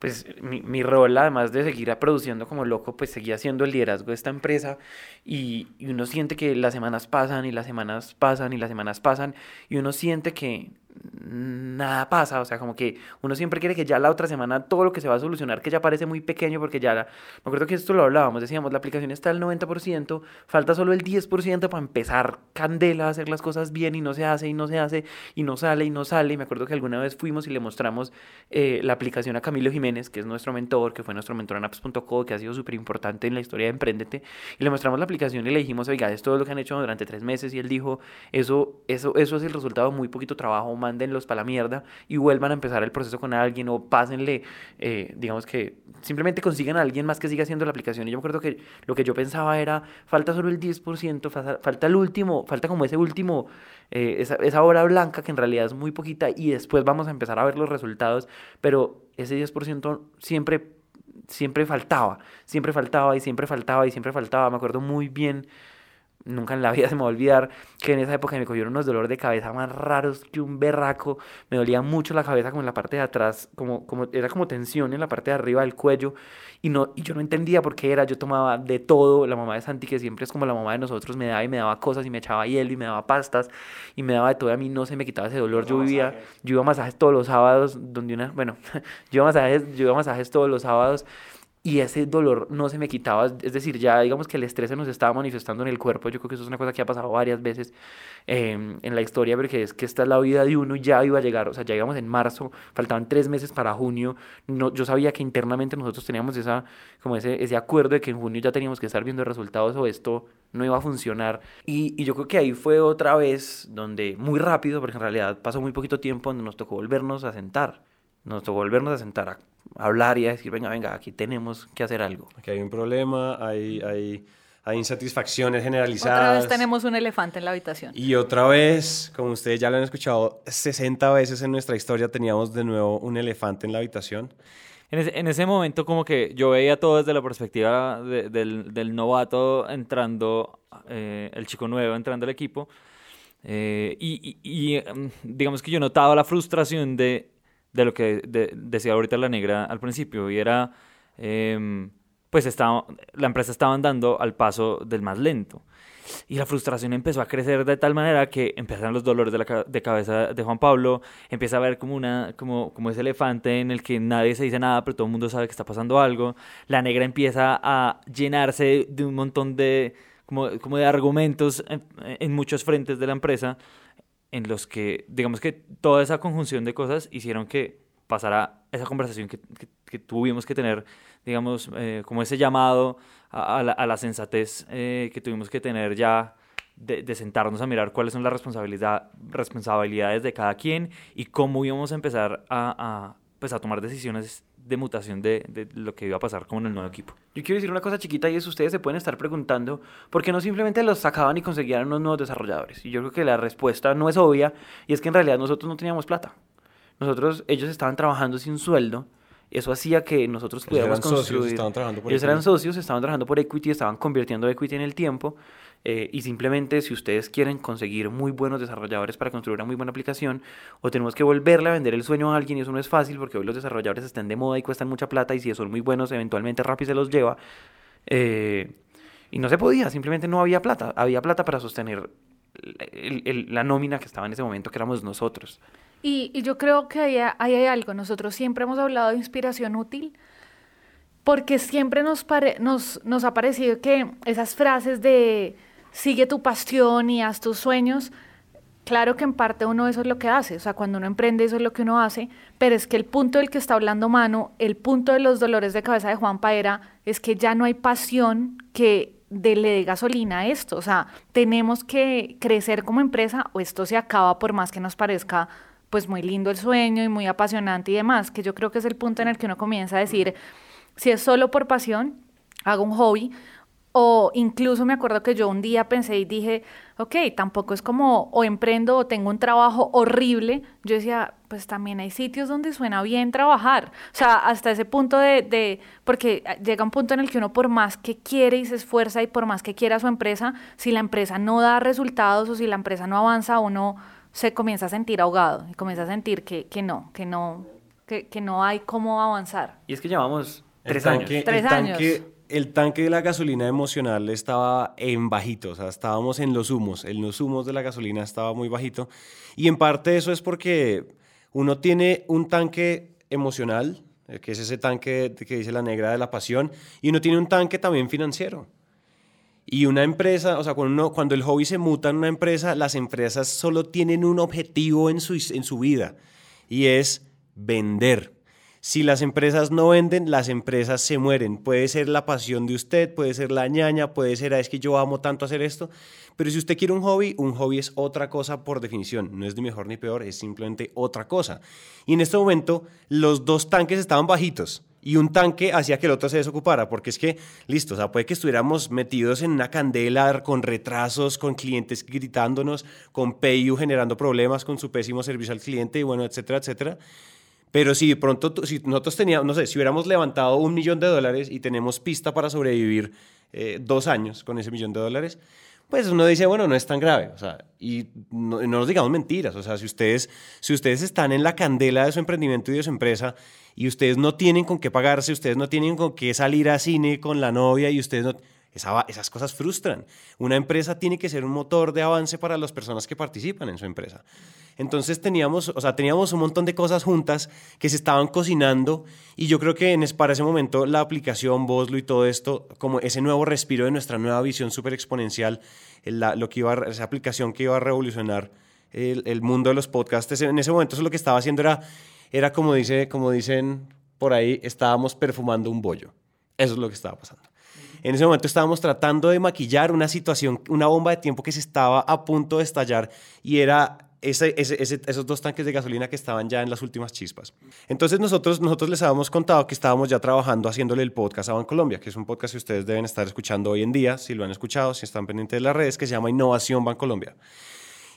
pues mi, mi, rol, además de seguir produciendo como loco, pues seguía siendo el liderazgo de esta empresa. Y, y, uno siente que las semanas pasan y las semanas pasan y las semanas pasan. Y uno siente que nada pasa, o sea, como que uno siempre quiere que ya la otra semana todo lo que se va a solucionar, que ya parece muy pequeño, porque ya, la, me acuerdo que esto lo hablábamos, decíamos, la aplicación está al 90%, falta solo el 10% para empezar candela a hacer las cosas bien y no se hace y no se hace y no sale y no sale, y me acuerdo que alguna vez fuimos y le mostramos eh, la aplicación a Camilo Jiménez, que es nuestro mentor, que fue nuestro mentor en apps.co, que ha sido súper importante en la historia de Emprendete, y le mostramos la aplicación y le dijimos, oiga, esto es lo que han hecho durante tres meses, y él dijo, eso, eso, eso es el resultado de muy poquito trabajo, mándenlos para la mierda y vuelvan a empezar el proceso con alguien o pásenle, eh, digamos que simplemente consigan a alguien más que siga haciendo la aplicación. Y yo me acuerdo que lo que yo pensaba era, falta solo el 10%, falta, el último, falta como ese último, eh, esa, esa hora blanca que en realidad es muy poquita y después vamos a empezar a ver los resultados, pero ese 10% siempre siempre faltaba, siempre faltaba y siempre faltaba y siempre faltaba. Me acuerdo muy bien nunca en la vida se me va a olvidar que en esa época me cogieron unos dolores de cabeza más raros que un berraco. Me dolía mucho la cabeza como en la parte de atrás, como, como era como tensión en la parte de arriba del cuello. Y, no, y yo no entendía por qué era. Yo tomaba de todo. La mamá de Santi, que siempre es como la mamá de nosotros, me daba y me daba cosas y me echaba hielo y me daba pastas y me daba de todo. a mí no se me quitaba ese dolor. Yo vivía, yo iba a masajes todos los sábados, donde una, bueno, yo iba masajes, yo iba a masajes todos los sábados y ese dolor no se me quitaba, es decir, ya digamos que el estrés se nos estaba manifestando en el cuerpo, yo creo que eso es una cosa que ha pasado varias veces em, en la historia, porque es que esta es la vida de uno y ya iba a llegar, o sea, ya íbamos en marzo, faltaban tres meses para junio, no, yo sabía que internamente nosotros teníamos esa, como ese, ese acuerdo de que en junio ya teníamos que estar viendo resultados o esto no iba a funcionar, y, y yo creo que ahí fue otra vez donde, muy rápido, porque en realidad pasó muy poquito tiempo, donde nos tocó volvernos a sentar, nos tocó volvernos a sentar a hablar y a decir, venga, venga, aquí tenemos que hacer algo. Aquí hay un problema, hay, hay, hay insatisfacciones generalizadas. Otra vez tenemos un elefante en la habitación. Y otra vez, como ustedes ya lo han escuchado 60 veces en nuestra historia, teníamos de nuevo un elefante en la habitación. En ese, en ese momento como que yo veía todo desde la perspectiva del, del, novato entrando, eh, el chico nuevo entrando al equipo. Eh, y, y, y, mm, digamos que yo notaba la frustración de de lo que decía ahorita la negra al principio, y era, em, pues estaba, la empresa estaba andando al paso del más lento. Y la frustración empezó a crecer de tal manera que empiezan los dolores de, la, de cabeza de Juan Pablo, empieza a ver como, una, como, como ese elefante en el que nadie se dice nada, pero todo el mundo sabe que está pasando algo. La negra empieza a llenarse de un montón de, como, como de argumentos en, en muchos frentes de la empresa en los que, digamos que toda esa conjunción de cosas hicieron que pasara esa conversación que, que, tuvimos que tener, digamos, eh, como ese llamado a, la, a la, sensatez eh, que tuvimos que tener ya de, de, sentarnos a mirar cuáles son las responsabilidad, responsabilidades de cada quien y cómo íbamos a empezar a, a, pues a tomar decisiones de mutación de, de, lo que iba a pasar con el nuevo equipo. Yo quiero decir una cosa chiquita y es ustedes se pueden estar preguntando por qué no simplemente los sacaban y conseguían unos nuevos desarrolladores. Y yo creo que la respuesta no es obvia y es que en realidad nosotros no teníamos plata. Nosotros, ellos estaban trabajando sin sueldo. Eso hacía que nosotros pudiéramos eran construir. Socios, estaban trabajando por ellos eran socios, estaban trabajando por equity, estaban convirtiendo equity en el tiempo. Eh, y simplemente si ustedes quieren conseguir muy buenos desarrolladores para construir una muy buena aplicación, o tenemos que volverle a vender el sueño a alguien y eso no es fácil porque hoy los desarrolladores están de moda y cuestan mucha plata y si son muy buenos eventualmente Rappi se los lleva. Eh, y no se podía, simplemente no había plata. Había plata para sostener la nómina que estaba en ese momento, que éramos nosotros. Y, yo creo que ahí, hay algo. Nosotros siempre hemos hablado de inspiración útil porque siempre nos, nos, nos ha parecido que esas frases de sigue tu pasión y haz tus sueños. Claro que en parte uno eso es lo que hace, o sea, cuando uno emprende eso es lo que uno hace, pero es que el punto del que está hablando Mano, el punto de los dolores de cabeza de Juan Paera, es que ya no hay pasión que de, le dé gasolina a esto, o sea, tenemos que crecer como empresa o esto se acaba por más que nos parezca pues muy lindo el sueño y muy apasionante y demás, que yo creo que es el punto en el que uno comienza a decir, si es solo por pasión, hago un hobby, o incluso me acuerdo que yo un día pensé y dije, ok, tampoco es como o emprendo o tengo un trabajo horrible. Yo decía, pues también hay sitios donde suena bien trabajar. O sea, hasta ese punto de, de, porque llega un punto en el que uno por más que quiere y se esfuerza y por más que quiera su empresa, si la empresa no da resultados o si la empresa no avanza, uno se comienza a sentir ahogado y comienza a sentir que, que no, que no, que, que no hay cómo avanzar. Y es que llevamos tres el años. Tres el años. El tanque de la gasolina emocional estaba en bajito, o sea, estábamos en los humos, en los humos de la gasolina estaba muy bajito. Y en parte eso es porque uno tiene un tanque emocional, eh, que es ese tanque que dice la negra de la pasión, y uno tiene un tanque también financiero. Y una empresa, o sea, cuando, cuando el hobby se muta en una empresa, las empresas solo tienen un objetivo en su, en su vida y es vender. Si las empresas no venden, las empresas se mueren. Puede ser la pasión de usted, puede ser la ñaña, puede ser, "Ah, es que yo amo tanto hacer esto. Pero si usted quiere un hobby, un hobby es otra cosa por definición. No es ni mejor ni peor, es simplemente otra cosa. Y en este momento, los dos tanques estaban bajitos y un tanque hacía que el otro se desocupara, porque es que, listo, o sea, puede que estuviéramos metidos en una candela con retrasos, con clientes gritándonos, con PayU generando problemas con su pésimo servicio al cliente y bueno, etcétera, etcétera. Pero si de pronto, si nosotros teníamos, no sé, si hubiéramos levantado un millón de dólares y tenemos pista para sobrevivir eh, dos años con ese millón de dólares, pues uno dice, bueno, no es tan grave. O sea, y no, no nos digamos mentiras. O sea, si ustedes, si ustedes están en la candela de su emprendimiento y de su empresa y ustedes no tienen con qué pagarse, ustedes no tienen con qué salir a cine con la novia y ustedes no... esas cosas frustran. Una empresa tiene que ser un motor de avance para las personas que participan en su empresa. Entonces teníamos, o sea, teníamos un montón de cosas juntas que se estaban cocinando y yo creo que en, para ese momento la aplicación Boslo y todo esto, como ese nuevo respiro de nuestra nueva visión súper exponencial, la- lo que iba esa aplicación que iba a revolucionar el, mundo de los podcasts, en ese momento eso lo que estaba haciendo era, era como, dice, como dicen por ahí, estábamos perfumando un bollo. Eso es lo que estaba pasando. En ese momento estábamos tratando de maquillar una situación, una bomba de tiempo que se estaba a punto de estallar y era esos dos tanques de gasolina que estaban ya en las últimas chispas. Entonces nosotros, nosotros les habíamos contado que estábamos ya trabajando haciéndole el podcast a Bancolombia, que es un podcast que ustedes deben estar escuchando hoy en día, si lo han escuchado, si están pendientes de las redes, que se llama Innovación Bancolombia.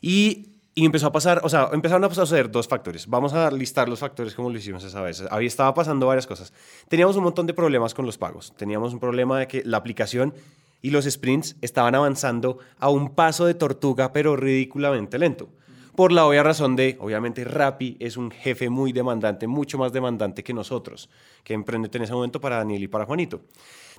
Y, y empezó a pasar, o sea, empezaron a suceder dos factores. Vamos a listar los factores como lo hicimos esa vez. Había estaba pasando varias cosas. Teníamos un montón de problemas con los pagos. Teníamos un problema de que la aplicación y los sprints estaban avanzando a un paso de tortuga, pero ridículamente lento. Por la obvia razón de, obviamente, Rappi es un jefe muy demandante, mucho más demandante que nosotros, que Emprendete en ese momento para Daniel y para Juanito.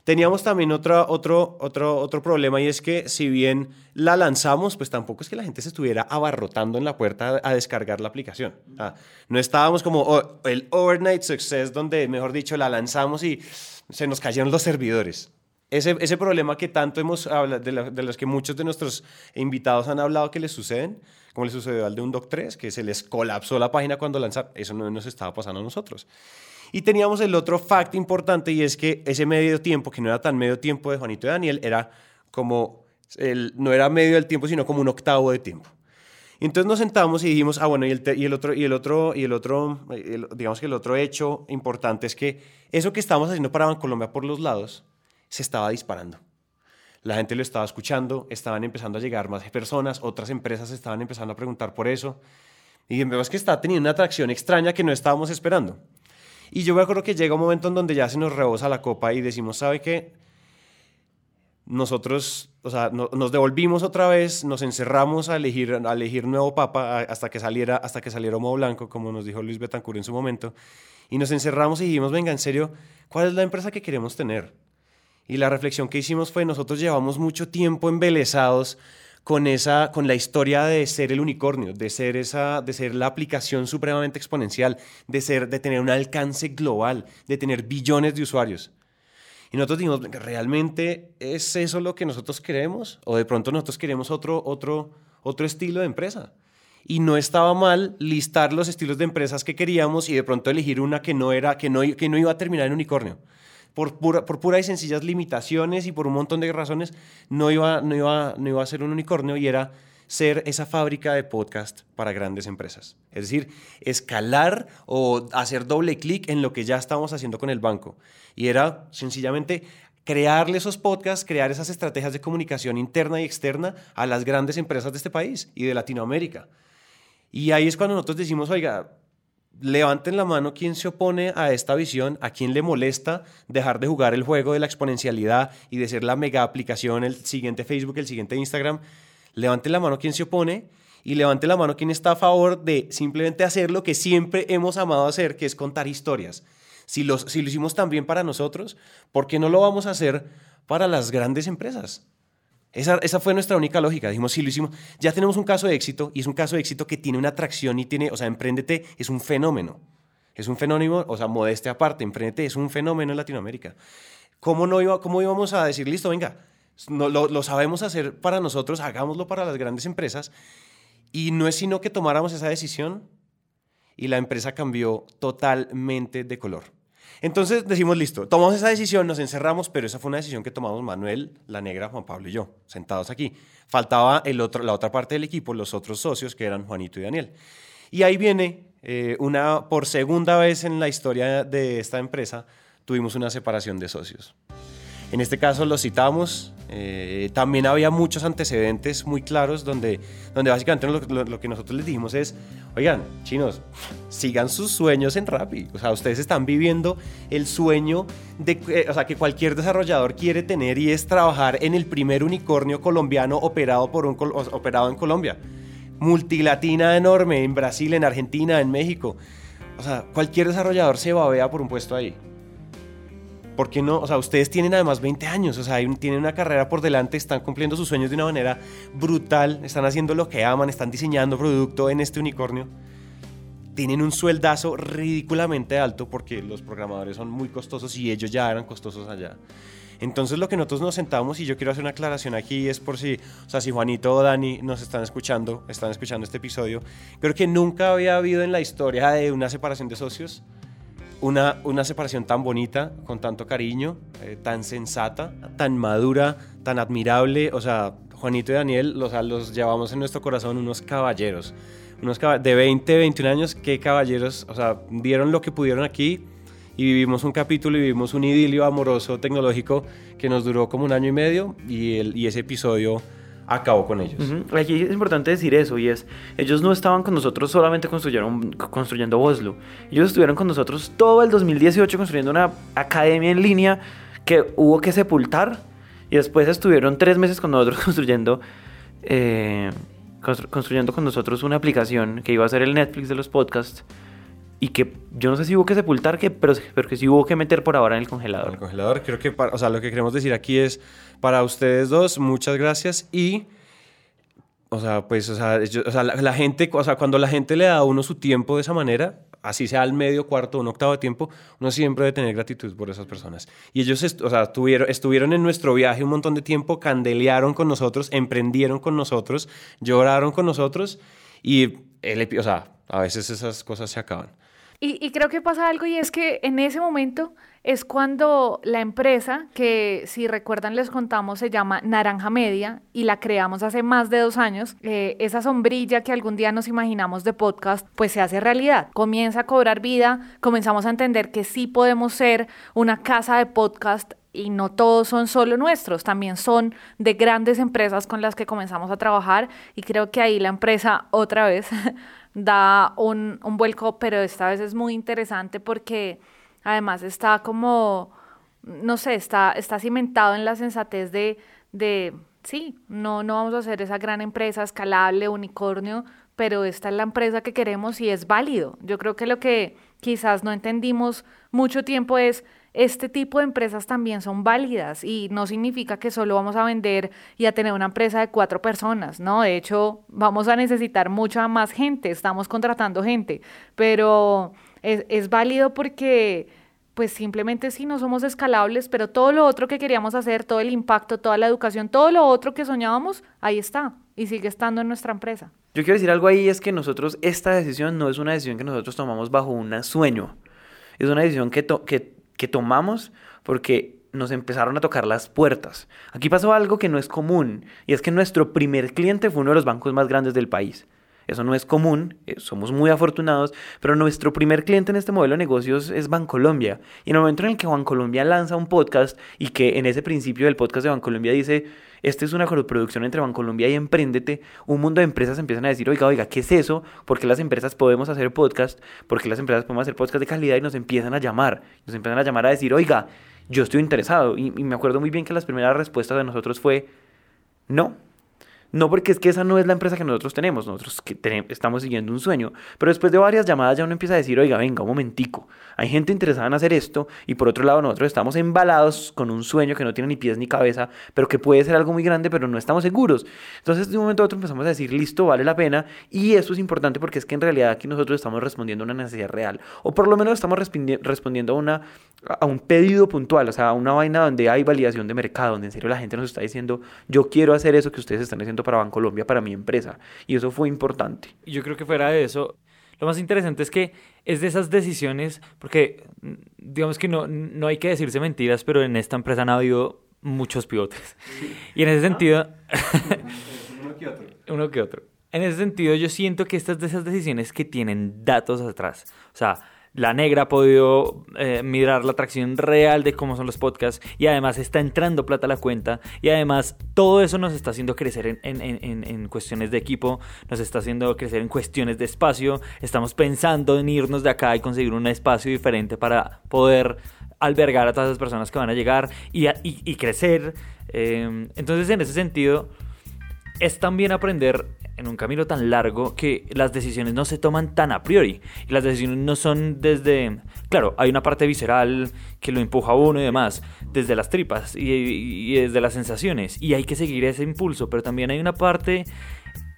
Teníamos también otra, otro, otro, otro problema y es que si bien la lanzamos, pues tampoco es que la gente se estuviera abarrotando en la puerta a descargar la aplicación. Ah, no estábamos como oh, el overnight success donde, mejor dicho, la lanzamos y se nos cayeron los servidores. Ese, ese problema que tanto hemos hablado, de, la- de los que muchos de nuestros invitados han hablado que les suceden, como le sucedió al de un Doc 3, que se les colapsó la página cuando lanzaron, eso no nos estaba pasando a nosotros. Y teníamos el otro fact importante y es que ese medio tiempo, que no era tan medio tiempo de Juanito y Daniel, era como, no era medio del tiempo, sino como un octavo de tiempo. Entonces nos sentamos y dijimos, ah, bueno, y el, y el otro, y el otro, y el otro, el- digamos que el otro hecho importante es que eso que estábamos haciendo para Bancolombia por los lados se estaba disparando. La gente lo estaba escuchando, estaban empezando a llegar más personas, otras empresas estaban empezando a preguntar por eso. Y vemos que está teniendo una atracción extraña que no estábamos esperando. Y yo me acuerdo que llega un momento en donde ya se nos rebosa la copa y decimos, ¿sabe qué? Nosotros, o sea, no- nos devolvimos otra vez, nos encerramos a elegir, a elegir nuevo papa hasta que saliera, hasta que saliera Humo Blanco, como nos dijo Luis Betancourt en su momento. Y nos encerramos y dijimos, venga, en serio, ¿cuál es la empresa que queremos tener? Y la reflexión que hicimos fue, nosotros llevamos mucho tiempo embelesados con, esa, con la historia de ser el unicornio, de ser, esa, de ser la aplicación supremamente exponencial, de, ser, de tener un alcance global, de tener billones de usuarios. Y nosotros dijimos, ¿realmente es eso lo que nosotros queremos? ¿O de pronto nosotros queremos otro, otro, otro estilo de empresa? Y no estaba mal listar los estilos de empresas que queríamos y de pronto elegir una que no, era, que no, que no iba a terminar en unicornio. Por pura, y sencillas limitaciones y por un montón de razones, no iba, no, iba, no iba a ser un unicornio y era ser esa fábrica de podcast para grandes empresas. Es decir, escalar o hacer doble clic en lo que ya estábamos haciendo con el banco. Y era sencillamente crearle esos podcasts, crear esas estrategias de comunicación interna y externa a las grandes empresas de este país y de Latinoamérica. Y ahí es cuando nosotros decimos, oiga, levanten la mano quien se opone a esta visión, a quien le molesta dejar de jugar el juego de la exponencialidad y de ser la mega aplicación, el siguiente Facebook, el siguiente Instagram. Levanten la mano quien se opone y levante la mano quien está a favor de simplemente hacer lo que siempre hemos amado hacer, que es contar historias. Si, si lo hicimos también para nosotros, ¿por qué no lo vamos a hacer para las grandes empresas? Esa, esa, fue nuestra única lógica. Dijimos, si lo hicimos, ya tenemos un caso de éxito y es un caso de éxito que tiene una atracción y tiene, o sea, Emprendete es un fenómeno. Es un fenómeno, o sea, modeste aparte, Emprendete es un fenómeno en Latinoamérica. ¿Cómo, no iba, cómo íbamos a decir, listo, venga, no, lo, lo sabemos hacer para nosotros, hagámoslo para las grandes empresas? Y no es sino que tomáramos esa decisión y la empresa cambió totalmente de color. Entonces decimos, listo, tomamos esa decisión, nos encerramos, pero esa fue una decisión que tomamos Manuel, la negra, Juan Pablo y yo, sentados aquí. Faltaba el otro, la otra parte del equipo, los otros socios, que eran Juanito y Daniel. Y ahí viene eh, una, por segunda vez en la historia de esta empresa, tuvimos una separación de socios. En este caso lo citamos. Eh, también había muchos antecedentes muy claros donde, donde básicamente lo, lo, lo, que nosotros les dijimos es, oigan, chinos, sigan sus sueños en Rappi. O sea, ustedes están viviendo el sueño de, eh, o sea, que cualquier desarrollador quiere tener y es trabajar en el primer unicornio colombiano operado, por un, operado en Colombia. Multilatina enorme, en Brasil, en Argentina, en México. O sea, cualquier desarrollador se babea por un puesto ahí. ¿Por qué no? O sea, ustedes tienen además 20 años, o sea, tienen una carrera por delante, están cumpliendo sus sueños de una manera brutal, están haciendo lo que aman, están diseñando producto en este unicornio. Tienen un sueldazo ridículamente alto porque los programadores son muy costosos y ellos ya eran costosos allá. Entonces lo que nosotros nos sentamos y yo quiero hacer una aclaración aquí es por si, o sea, si Juanito o Dani nos están escuchando, están escuchando este episodio, creo que nunca había habido en la historia de una separación de socios una, una separación tan bonita, con tanto cariño, eh, tan sensata, tan madura, tan admirable. O sea, Juanito y Daniel, sea, los llevamos en nuestro corazón unos caballeros. Unos de 20, 21 años, qué caballeros, o sea, dieron lo que pudieron aquí y vivimos un capítulo y vivimos un idilio amoroso tecnológico que nos duró como un año y medio y, el, y ese episodio acabó con ellos. Aquí es importante decir eso y es, ellos no estaban con nosotros solamente construyeron, construyendo Oslo, ellos estuvieron con nosotros todo el 2018 construyendo una academia en línea que hubo que sepultar y después estuvieron tres meses con nosotros construyendo, eh, constru construyendo con nosotros una aplicación que iba a ser el Netflix de los podcasts y que yo no sé si hubo que sepultar, que, pero, pero que sí hubo que meter por ahora en el congelador. En el congelador, creo que, para, o sea, lo que queremos decir aquí es, para ustedes dos, muchas gracias y, o sea, pues, o sea, yo, o sea la, la, gente, o sea, cuando la gente le da a uno su tiempo de esa manera, así sea al medio, cuarto, un octavo de tiempo, uno siempre debe tener gratitud por esas personas. Y ellos, o sea, estuvieron, estuvieron en nuestro viaje un montón de tiempo, candelearon con nosotros, emprendieron con nosotros, lloraron con nosotros y, el, o sea, a veces esas cosas se acaban. Y, creo que pasa algo y es que en ese momento es cuando la empresa, que si recuerdan les contamos, se llama Naranja Media y la creamos hace más de dos años, eh, esa sombrilla que algún día nos imaginamos de podcast, pues se hace realidad. Comienza a cobrar vida, comenzamos a entender que sí podemos ser una casa de podcast y no todos son solo nuestros, también son de grandes empresas con las que comenzamos a trabajar y creo que ahí la empresa otra vez da un, un, vuelco, pero esta vez es muy interesante porque además está como, no sé, está, está cimentado en la sensatez de, de, sí, no, no vamos a hacer esa gran empresa escalable, unicornio, pero esta es la empresa que queremos y es válido. Yo creo que lo que quizás no entendimos mucho tiempo es este tipo de empresas también son válidas y no significa que solo vamos a vender y a tener una empresa de cuatro personas, ¿no? De hecho, vamos a necesitar mucha más gente, estamos contratando gente, pero es, es válido porque pues simplemente sí no somos escalables, pero todo lo otro que queríamos hacer, todo el impacto, toda la educación, todo lo otro que soñábamos, ahí está y sigue estando en nuestra empresa. Yo quiero decir algo ahí, es que nosotros, esta decisión no es una decisión que nosotros tomamos bajo un sueño, es una decisión que, to que que tomamos porque nos empezaron a tocar las puertas. Aquí pasó algo que no es común y es que nuestro primer cliente fue uno de los bancos más grandes del país. Eso no es común, eh, somos muy afortunados, pero nuestro primer cliente en este modelo de negocios es Bancolombia. Y en el momento en el que Bancolombia lanza un podcast y que en ese principio del podcast de Bancolombia dice, esta es una coproducción entre Bancolombia y Emprendete, un mundo de empresas empiezan a decir, oiga, oiga, ¿qué es eso? ¿Por qué las empresas podemos hacer podcast? ¿Por qué las empresas podemos hacer podcast de calidad? Y nos empiezan a llamar, nos empiezan a llamar a decir, oiga, yo estoy interesado. Y, y me acuerdo muy bien que las primeras respuestas de nosotros fue, no, No porque es que esa no es la empresa que nosotros tenemos, nosotros que estamos siguiendo un sueño, pero después de varias llamadas ya uno empieza a decir, oiga, venga, un momentico, hay gente interesada en hacer esto y por otro lado nosotros estamos embalados con un sueño que no tiene ni pies ni cabeza, pero que puede ser algo muy grande, pero no estamos seguros. Entonces de un momento a otro empezamos a decir, listo, vale la pena y eso es importante porque es que en realidad aquí nosotros estamos respondiendo a una necesidad real. O por lo menos estamos respondiendo a, una, a un pedido puntual, o sea, a una vaina donde hay validación de mercado, donde en serio la gente nos está diciendo, yo quiero hacer eso que ustedes están haciendo para Bancolombia, para mi empresa. Y eso fue importante. Yo creo que fuera de eso, lo más interesante es que es de esas decisiones, porque mm, digamos que no, no hay que decirse mentiras, pero en esta empresa han habido muchos pivotes. Y en ese sentido... Uno que otro. Uno que otro. En ese sentido, yo siento que estas de esas decisiones que tienen datos atrás. O sea, la negra ha podido eh, mirar la atracción real de cómo son los podcasts y además está entrando plata a la cuenta y además todo eso nos está haciendo crecer en, cuestiones de equipo, nos está haciendo crecer en cuestiones de espacio, estamos pensando en irnos de acá y conseguir un espacio diferente para poder albergar a todas esas personas que van a llegar y, crecer. Eh, entonces en ese sentido es también aprender en un camino tan largo que las decisiones no se toman tan a priori. Y las decisiones no son desde... Claro, hay una parte visceral que lo empuja a uno y demás, desde las tripas y, desde las sensaciones. Y hay que seguir ese impulso, pero también hay una parte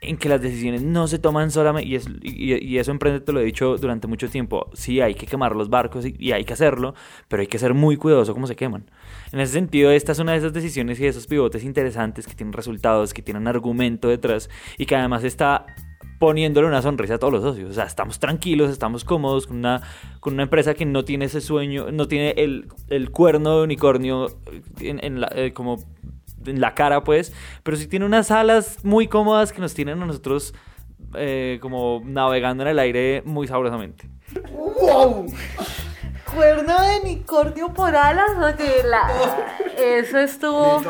en que las decisiones no se toman solamente, y, es, y, eso emprende, te lo he dicho durante mucho tiempo, sí hay que quemar los barcos y, hay que hacerlo, pero hay que ser muy cuidadoso cómo se queman. En ese sentido, esta es una de esas decisiones y de esos pivotes interesantes que tienen resultados, que tienen argumento detrás y que además está poniéndole una sonrisa a todos los socios. O sea, estamos tranquilos, estamos cómodos con una, empresa que no tiene ese sueño, no tiene el, cuerno de unicornio en la, eh, como en la cara, pues, pero sí tiene unas alas muy cómodas que nos tienen a nosotros eh, como navegando en el aire muy sabrosamente. ¡Wow! Cuerno de unicornio por alas, oye, la... eso estuvo...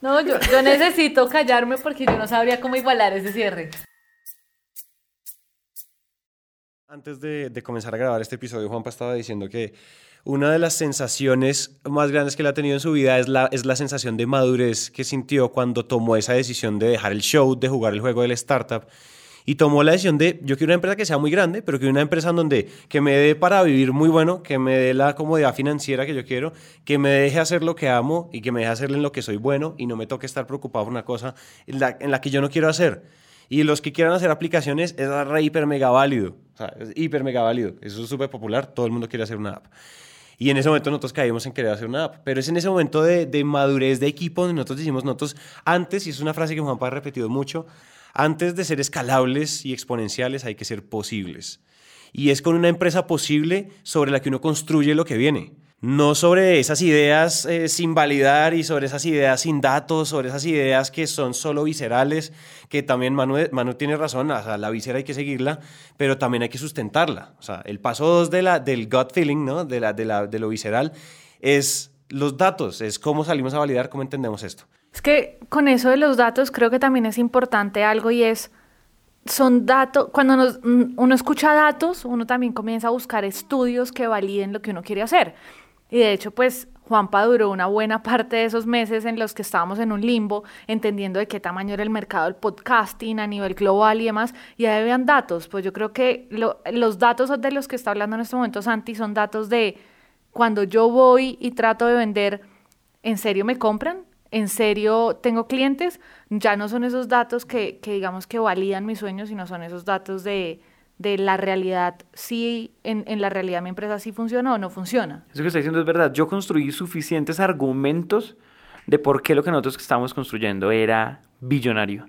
No, yo, yo necesito callarme porque yo no sabría cómo igualar ese cierre. Antes de, de comenzar a grabar este episodio, Juanpa estaba diciendo que una de las sensaciones más grandes que él ha tenido en su vida es la, es la sensación de madurez que sintió cuando tomó esa decisión de dejar el show, de jugar el juego del startup y tomó la decisión de yo quiero una empresa que sea muy grande, pero que una empresa en donde que me dé para vivir muy bueno, que me dé la comodidad financiera que yo quiero, que me deje hacer lo que amo y que me deje hacer en lo que soy bueno y no me toque estar preocupado por una cosa en la, en la que yo no quiero hacer. Y los que quieran hacer aplicaciones es re hiper mega válido. O sea, es hiper mega válido. Eso es súper popular. Todo el mundo quiere hacer una app. Y en ese momento nosotros caímos en querer hacer una app. Pero es en ese momento de, madurez de equipo donde nosotros decimos, nosotros antes, y es una frase que Juanpa ha repetido mucho, antes de ser escalables y exponenciales hay que ser posibles. Y es con una empresa posible sobre la que uno construye lo que viene no sobre esas ideas eh, sin validar y sobre esas ideas sin datos, sobre esas ideas que son solo viscerales, que también Manu, Manu tiene razón, o sea, la visera hay que seguirla, pero también hay que sustentarla. O sea, el paso dos de la, del gut feeling, ¿no? de, la, de, la, de lo visceral, es los datos, es cómo salimos a validar, cómo entendemos esto. Es que con eso de los datos creo que también es importante algo y es son datos, cuando uno escucha datos, uno también comienza a buscar estudios que validen lo que uno quiere hacer. Y de hecho, pues Juanpa duró una buena parte de esos meses en los que estábamos en un limbo, entendiendo de qué tamaño era el mercado del podcasting a nivel global y demás, y ahí vean datos. Pues yo creo que los datos de los que está hablando en este momento Santi son datos de cuando yo voy y trato de vender, ¿en serio me compran? ¿En serio tengo clientes? Ya no son esos datos que, que digamos que validan mis sueños, sino son esos datos de de la realidad, si en, en, la realidad mi empresa sí funciona o no funciona. Eso que está diciendo es verdad. Yo construí suficientes argumentos de por qué lo que nosotros estamos construyendo era billonario.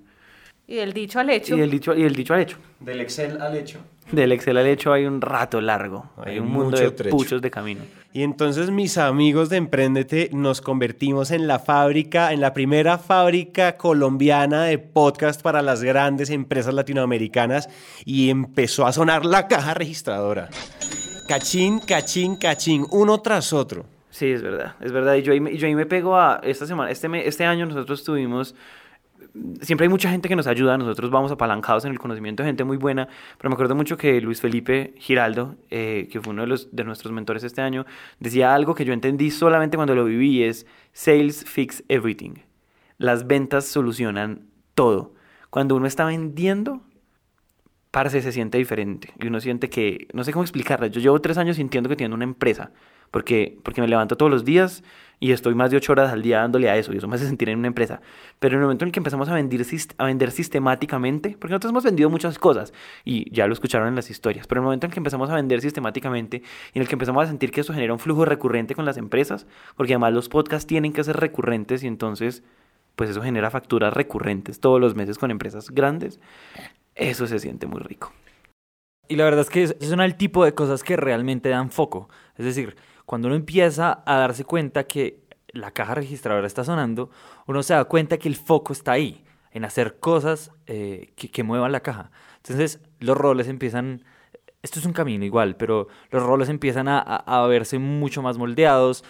Y del dicho al hecho. Y del dicho, y del dicho al hecho. Del Excel al hecho. Del Excel al hecho hay un rato largo. Hay, un mundo de puchos de camino. Y entonces mis amigos de Emprendete nos convertimos en la fábrica, en la primera fábrica colombiana de podcast para las grandes empresas latinoamericanas y empezó a sonar la caja registradora. Cachín, cachín, cachín, uno tras otro. Sí, es verdad, es verdad. Y yo ahí, yo ahí me pego a esta semana, este, este año nosotros tuvimos siempre hay mucha gente que nos ayuda, nosotros vamos apalancados en el conocimiento de gente muy buena, pero me acuerdo mucho que Luis Felipe Giraldo, eh, que fue uno de, los, de nuestros mentores este año, decía algo que yo entendí solamente cuando lo viví, es sales fix everything. Las ventas solucionan todo. cuando uno está vendiendo, parce, se siente diferente. Y uno siente que, no sé cómo explicarlo, yo llevo tres años sintiendo que tiene una empresa, porque, porque me levanto todos los días y estoy más de ocho horas al día dándole a eso, y eso me hace sentir en una empresa. Pero en el momento en el que empezamos a vender, a vender sistemáticamente, porque nosotros hemos vendido muchas cosas, y ya lo escucharon en las historias, pero en el momento en que empezamos a vender sistemáticamente, y en el que empezamos a sentir que eso genera un flujo recurrente con las empresas, porque además los podcasts tienen que ser recurrentes, y entonces, pues eso genera facturas recurrentes todos los meses con empresas grandes, eso se siente muy rico. Y la verdad es que son el tipo de cosas que realmente dan foco. Es decir, cuando uno empieza a darse cuenta que la caja registradora está sonando, uno se da cuenta que el foco está ahí, en hacer cosas eh, que, muevan la caja. Entonces los roles empiezan, esto es un camino igual, pero los roles empiezan a, a verse mucho más moldeados,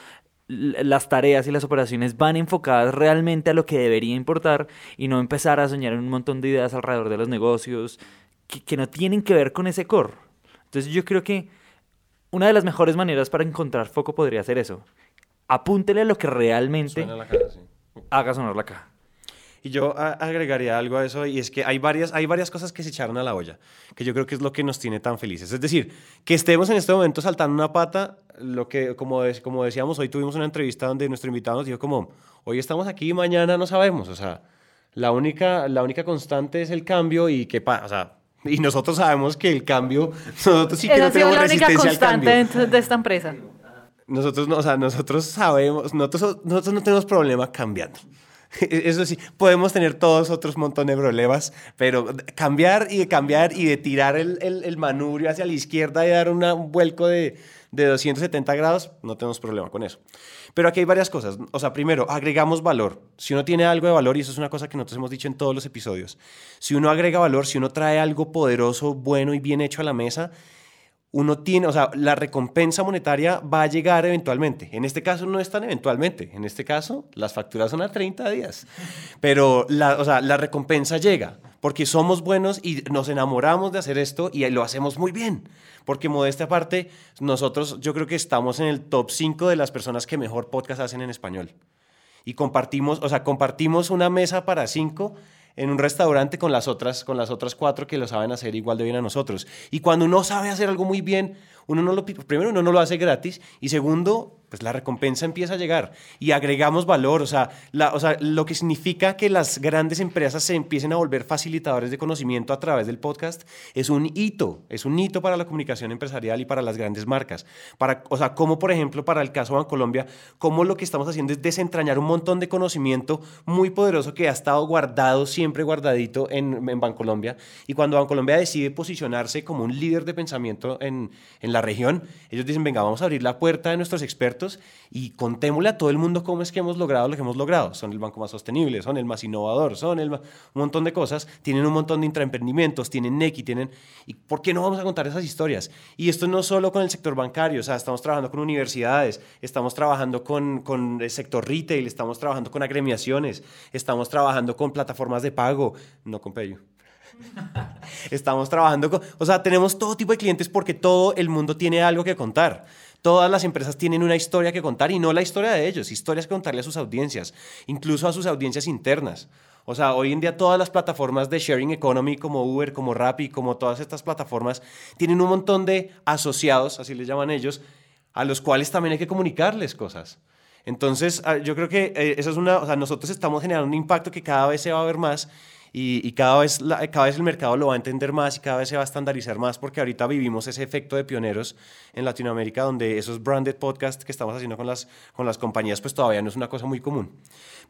las tareas y las operaciones van enfocadas realmente a lo que debería importar y no empezar a soñar en un montón de ideas alrededor de los negocios que, que no tienen que ver con ese core. Entonces yo creo que una de las mejores maneras para encontrar foco podría ser eso. Apúntele a lo que realmente haga sonar la caja. Y yo agregaría algo a eso y es que hay varias, hay varias cosas que se echaron a la olla, que yo creo que es lo que nos tiene tan felices. Es decir, que estemos en este momento saltando una pata, lo que, como, como decíamos, hoy tuvimos una entrevista donde nuestro invitado nos dijo como, hoy estamos aquí y mañana no sabemos. O sea, la única, la única constante es el cambio y que pasa, o sea, y nosotros sabemos que el cambio, nosotros sí que no tenemos la única constante de esta empresa. Nosotros, no, o sea, nosotros sabemos, nosotros, nosotros no tenemos problema cambiando. Eso sí, podemos tener todos otros montones de problemas, pero cambiar y de cambiar y de tirar el, el, manubrio hacia la izquierda y dar un vuelco de, de 270 grados, no tenemos problema con eso. Pero aquí hay varias cosas. O sea, primero, agregamos valor. Si uno tiene algo de valor, y eso es una cosa que nosotros hemos dicho en todos los episodios, si uno agrega valor, si uno trae algo poderoso, bueno y bien hecho a la mesa, uno tiene, o sea, la recompensa monetaria va a llegar eventualmente. En este caso no es tan eventualmente. En este caso, las facturas son a 30 días. Pero o sea, la recompensa llega porque somos buenos y nos enamoramos de hacer esto y lo hacemos muy bien. Porque modesta aparte, nosotros yo creo que estamos en el top 5 de las personas que mejor podcast hacen en español. Y compartimos, o sea, compartimos una mesa para cinco en un restaurante con las otras, con las otras cuatro que lo saben hacer igual de bien a nosotros. Y cuando uno sabe hacer algo muy bien, uno no lo, primero uno no lo hace gratis y segundo, pues la recompensa empieza a llegar y agregamos valor, o sea, o sea, lo que significa que las grandes empresas se empiecen a volver facilitadores de conocimiento a través del podcast es un hito, es un hito para la comunicación empresarial y para las grandes marcas. Para, o sea, como por ejemplo para el caso de Bancolombia, como lo que estamos haciendo es desentrañar un montón de conocimiento muy poderoso que ha estado guardado, siempre guardadito en, en Bancolombia. Y cuando Bancolombia decide posicionarse como un líder de pensamiento en, en la región, ellos dicen, venga, vamos a abrir la puerta de nuestros expertos y contémosle a todo el mundo cómo es que hemos logrado lo que hemos logrado. Son el banco más sostenible, son el más innovador, son el un montón de cosas, tienen un montón de intraemprendimientos, tienen NECI, tienen... ¿Y por qué no vamos a contar esas historias? Y esto no solo con el sector bancario, o sea, estamos trabajando con universidades, estamos trabajando con, con el sector retail, estamos trabajando con agremiaciones, estamos trabajando con plataformas de pago, no con Peyo. Estamos trabajando con, o sea, tenemos todo tipo de clientes porque todo el mundo tiene algo que contar. Todas las empresas tienen una historia que contar y no la historia de ellos, historias que contarle a sus audiencias, incluso a sus audiencias internas. O sea, hoy en día todas las plataformas de sharing economy como Uber, como Rappi, como todas estas plataformas, tienen un montón de asociados, así les llaman ellos, a los cuales también hay que comunicarles cosas. Entonces, ah, yo creo que eh, eso es una, o sea, nosotros estamos generando un impacto que cada vez se va a ver más y, cada, vez cada vez el mercado lo va a entender más y cada vez se va a estandarizar más porque ahorita vivimos ese efecto de pioneros en Latinoamérica donde esos branded podcasts que estamos haciendo con las, con las compañías pues todavía no es una cosa muy común.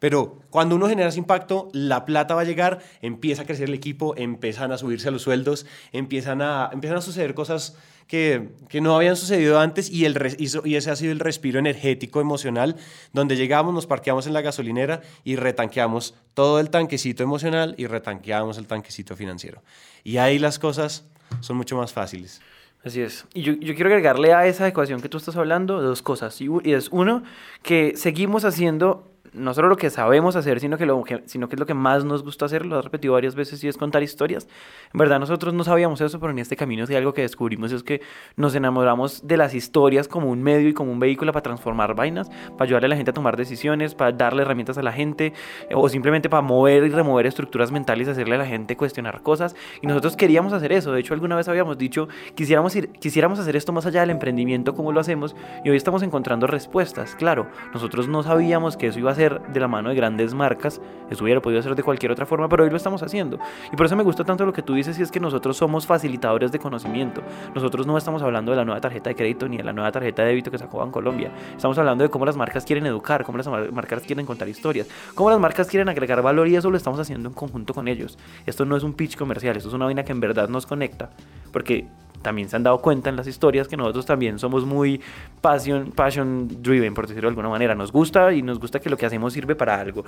Pero cuando uno genera ese impacto, la plata va a llegar, empieza a crecer el equipo, empiezan a subirse los sueldos, empiezan a, empiezan a suceder cosas que, que, no habían sucedido antes y, el, y ese ha sido el respiro energético, emocional, donde llegamos, nos parqueamos en la gasolinera y retanqueamos todo el tanquecito emocional y retanqueamos el tanquecito financiero. Y ahí las cosas son mucho más fáciles. Así es. Y yo, yo, quiero agregarle a esa ecuación que tú estás hablando dos cosas. Y, y es uno, que seguimos haciendo no solo lo que sabemos hacer, sino que, lo que, sino que es lo que más nos gusta hacer, lo he repetido varias veces, y es contar historias. En verdad nosotros no sabíamos eso, pero en este camino sí algo que descubrimos es que nos enamoramos de las historias como un medio y como un vehículo para transformar vainas, para ayudarle a la gente a tomar decisiones, para darle herramientas a la gente, eh, o simplemente para mover y remover estructuras mentales, hacerle a la gente cuestionar cosas. Y nosotros queríamos hacer eso. De hecho, alguna vez habíamos dicho, quisiéramos, ir, quisiéramos hacer esto más allá del emprendimiento, como lo hacemos, y hoy estamos encontrando respuestas. Claro, nosotros no sabíamos que eso iba a ser de la mano de grandes marcas, eso hubiera podido ser de cualquier otra forma, pero hoy lo estamos haciendo. Y por eso me gusta tanto lo que tú dices, y es que nosotros somos facilitadores de conocimiento. Nosotros no estamos hablando de la nueva tarjeta de crédito ni de la nueva tarjeta de débito que sacó Colombia. Estamos hablando de cómo las marcas quieren educar, cómo las marcas quieren contar historias, cómo las marcas quieren agregar valor y eso lo estamos haciendo en conjunto con ellos. Esto no es un pitch comercial, esto es una vaina que en verdad nos conecta, porque también se han dado cuenta en las historias que nosotros también somos muy passion, passion driven, por decirlo de alguna manera. Nos gusta y nos gusta que lo que hacemos sirve para algo.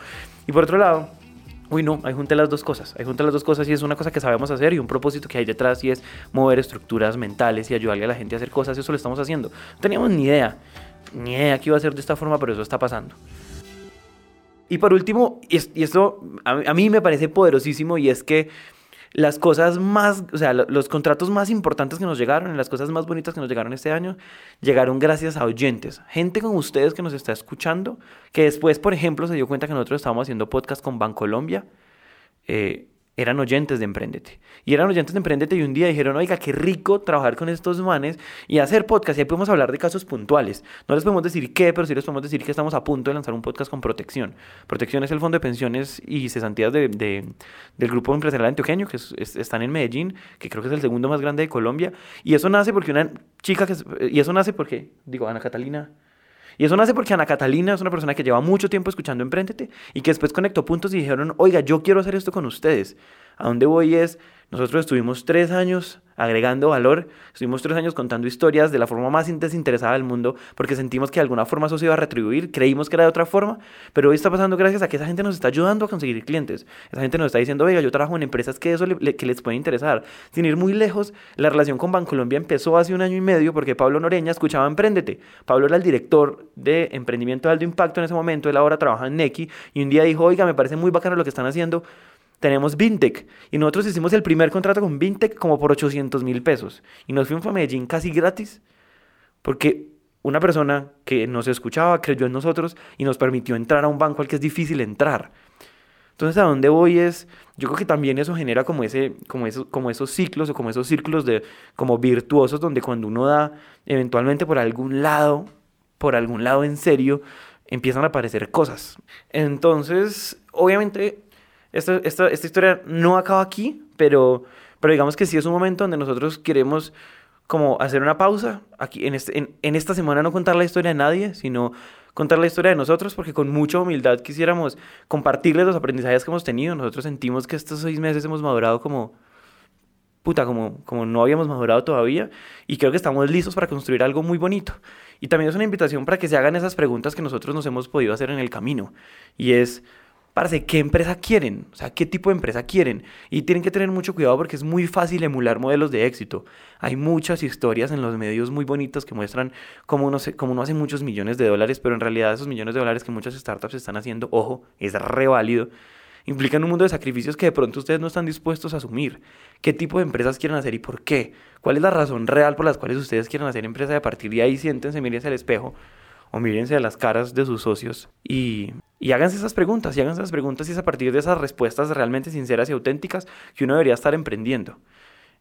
Y por otro lado, Uy, no, hay junta las dos cosas. Hay junta las dos cosas y es una cosa que sabemos hacer y un propósito que hay detrás y es mover estructuras mentales y ayudarle a la gente a hacer cosas. Eso lo estamos haciendo. No teníamos ni idea, ni idea que iba a ser de esta forma, pero eso está pasando. Y por último, y esto a mí me parece poderosísimo y es que las cosas más, o sea, los contratos más importantes que nos llegaron, las cosas más bonitas que nos llegaron este año, llegaron gracias a oyentes. Gente como ustedes que nos está escuchando, que después, por ejemplo, se dio cuenta que nosotros estábamos haciendo podcast con Bancolombia. Eh, eran oyentes de Emprendete. Y eran oyentes de Emprendete y un día dijeron, oiga, qué rico trabajar con estos manes y hacer podcast. Y ahí podemos hablar de casos puntuales. No les podemos decir qué, pero sí les podemos decir que estamos a punto de lanzar un podcast con Protección. Protección es el Fondo de Pensiones y Cesantías de, del Grupo Empresarial Antioqueño, que están en Medellín, que creo que es el segundo más grande de Colombia. Y eso nace porque una chica que... Y eso nace porque, digo, Ana Catalina... Y eso nace porque Ana Catalina es una persona que lleva mucho tiempo escuchando Emprendete y que después conectó puntos y dijeron, oiga, yo quiero hacer esto con ustedes. A dónde voy es, nosotros estuvimos tres años agregando valor, estuvimos tres años contando historias de la forma más desinteresada del mundo porque sentimos que de alguna forma eso se iba a retribuir, creímos que era de otra forma, pero hoy está pasando gracias a que esa gente nos está ayudando a conseguir clientes. Esa gente nos está diciendo, oiga, yo trabajo en empresas que eso que les puede interesar. Sin ir muy lejos, la relación con Bancolombia empezó hace un año y medio porque Pablo Noreña escuchaba Emprendete. Pablo era el director de emprendimiento de alto impacto en ese momento, él ahora trabaja en Neki y un día dijo, oiga, me parece muy bacano lo que están haciendo tenemos Vintec. Y nosotros hicimos el primer contrato con Vintec como por 800 mil pesos. Y nos fuimos a Medellín casi gratis. Porque una persona que nos escuchaba creyó en nosotros y nos permitió entrar a un banco al que es difícil entrar. Entonces, ¿a dónde voy es? Yo creo que también eso genera como, ese, como, esos, como esos ciclos o como esos círculos de, como virtuosos donde cuando uno da eventualmente por algún lado, por algún lado en serio, empiezan a aparecer cosas. Entonces, obviamente, esta, esta, esta historia no acaba aquí, pero, pero digamos que sí es un momento donde nosotros queremos como hacer una pausa. Aquí en, este, en, en, esta semana no contar la historia de nadie, sino contar la historia de nosotros, porque con mucha humildad quisiéramos compartirles los aprendizajes que hemos tenido. Nosotros sentimos que estos seis meses hemos madurado como, puta, como, como no habíamos madurado todavía, y creo que estamos listos para construir algo muy bonito. Y también es una invitación para que se hagan esas preguntas que nosotros nos hemos podido hacer en el camino, y es Parece, ¿qué empresa quieren? O sea, ¿qué tipo de empresa quieren? Y tienen que tener mucho cuidado porque es muy fácil emular modelos de éxito. Hay muchas historias en los medios muy bonitas que muestran cómo uno, se, cómo uno hace muchos millones de dólares, pero en realidad esos millones de dólares que muchas startups están haciendo, ojo, es re válido, implican un mundo de sacrificios que de pronto ustedes no están dispuestos a asumir. ¿Qué tipo de empresas quieren hacer y por qué? ¿Cuál es la razón real por las cuales ustedes quieren hacer empresa y a partir de ahí siéntense, mírense al espejo o mírense a las caras de sus socios y, y háganse esas preguntas, y háganse esas preguntas y es a partir de esas respuestas realmente sinceras y auténticas que uno debería estar emprendiendo,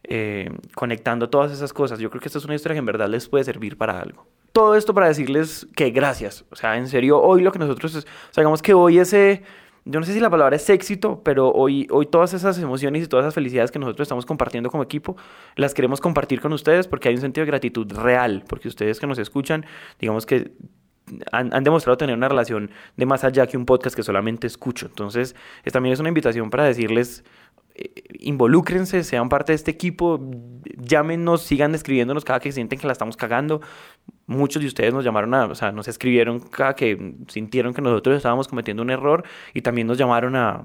eh, conectando todas esas cosas. Yo creo que esta es una historia que en verdad les puede servir para algo. Todo esto para decirles que gracias, o sea, en serio, hoy lo que nosotros, o sea, digamos que hoy ese yo no sé si la palabra es éxito, pero hoy, hoy todas esas emociones y todas esas felicidades que nosotros estamos compartiendo como equipo, las queremos compartir con ustedes porque hay un sentido de gratitud real, porque ustedes que nos escuchan, digamos que han, demostrado tener una relación de más allá que un podcast que solamente escucho. Entonces, también es una invitación para decirles, involúcrense, sean parte de este equipo, llámenos, sigan escribiéndonos cada que sienten que la estamos cagando. Muchos de ustedes nos llamaron a, o sea, nos escribieron cada que sintieron que nosotros estábamos cometiendo un error y también nos llamaron a,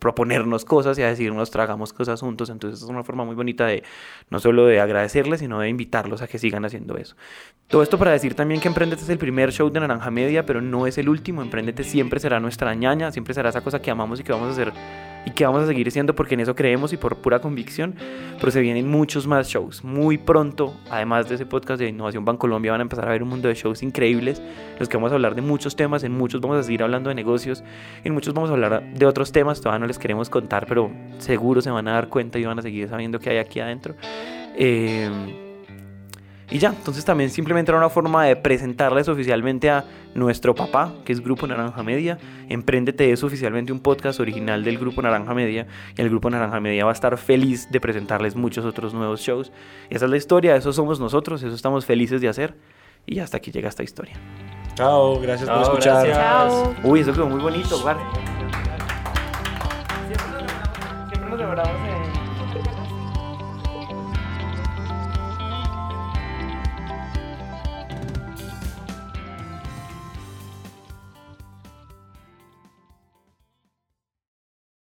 proponernos cosas y a decirnos tragamos cosas juntos. Entonces es una forma muy bonita de no solo de agradecerles, sino de invitarlos a que sigan haciendo eso. Todo esto para decir también que Emprendete es el primer show de Naranja Media, pero no es el último. Emprendete siempre será nuestra ñaña, siempre será esa cosa que amamos y que vamos a hacer y que vamos a seguir haciendo porque en eso creemos y por pura convicción. Pero se vienen muchos más shows. Muy pronto, además de ese podcast de Innovación Bancolombia, van a empezar a ver un mundo de shows increíbles, los que vamos a hablar de muchos temas, en muchos vamos a seguir hablando de negocios, en muchos vamos a hablar de otros temas, todavía no les queremos contar, pero seguro se van a dar cuenta y van a seguir sabiendo qué hay aquí adentro. Eh, y ya, entonces también simplemente era una forma de presentarles oficialmente a nuestro papá, que es Grupo Naranja Media. Emprendete es oficialmente un podcast original del Grupo Naranja Media. Y el Grupo Naranja Media va a estar feliz de presentarles muchos otros nuevos shows. Esa es la historia, eso somos nosotros, eso estamos felices de hacer. Y hasta aquí llega esta historia. Chao, gracias por Chao, escuchar. gracias. Chao. Uy, eso quedó muy bonito, guarda. Siempre nos demoramos en...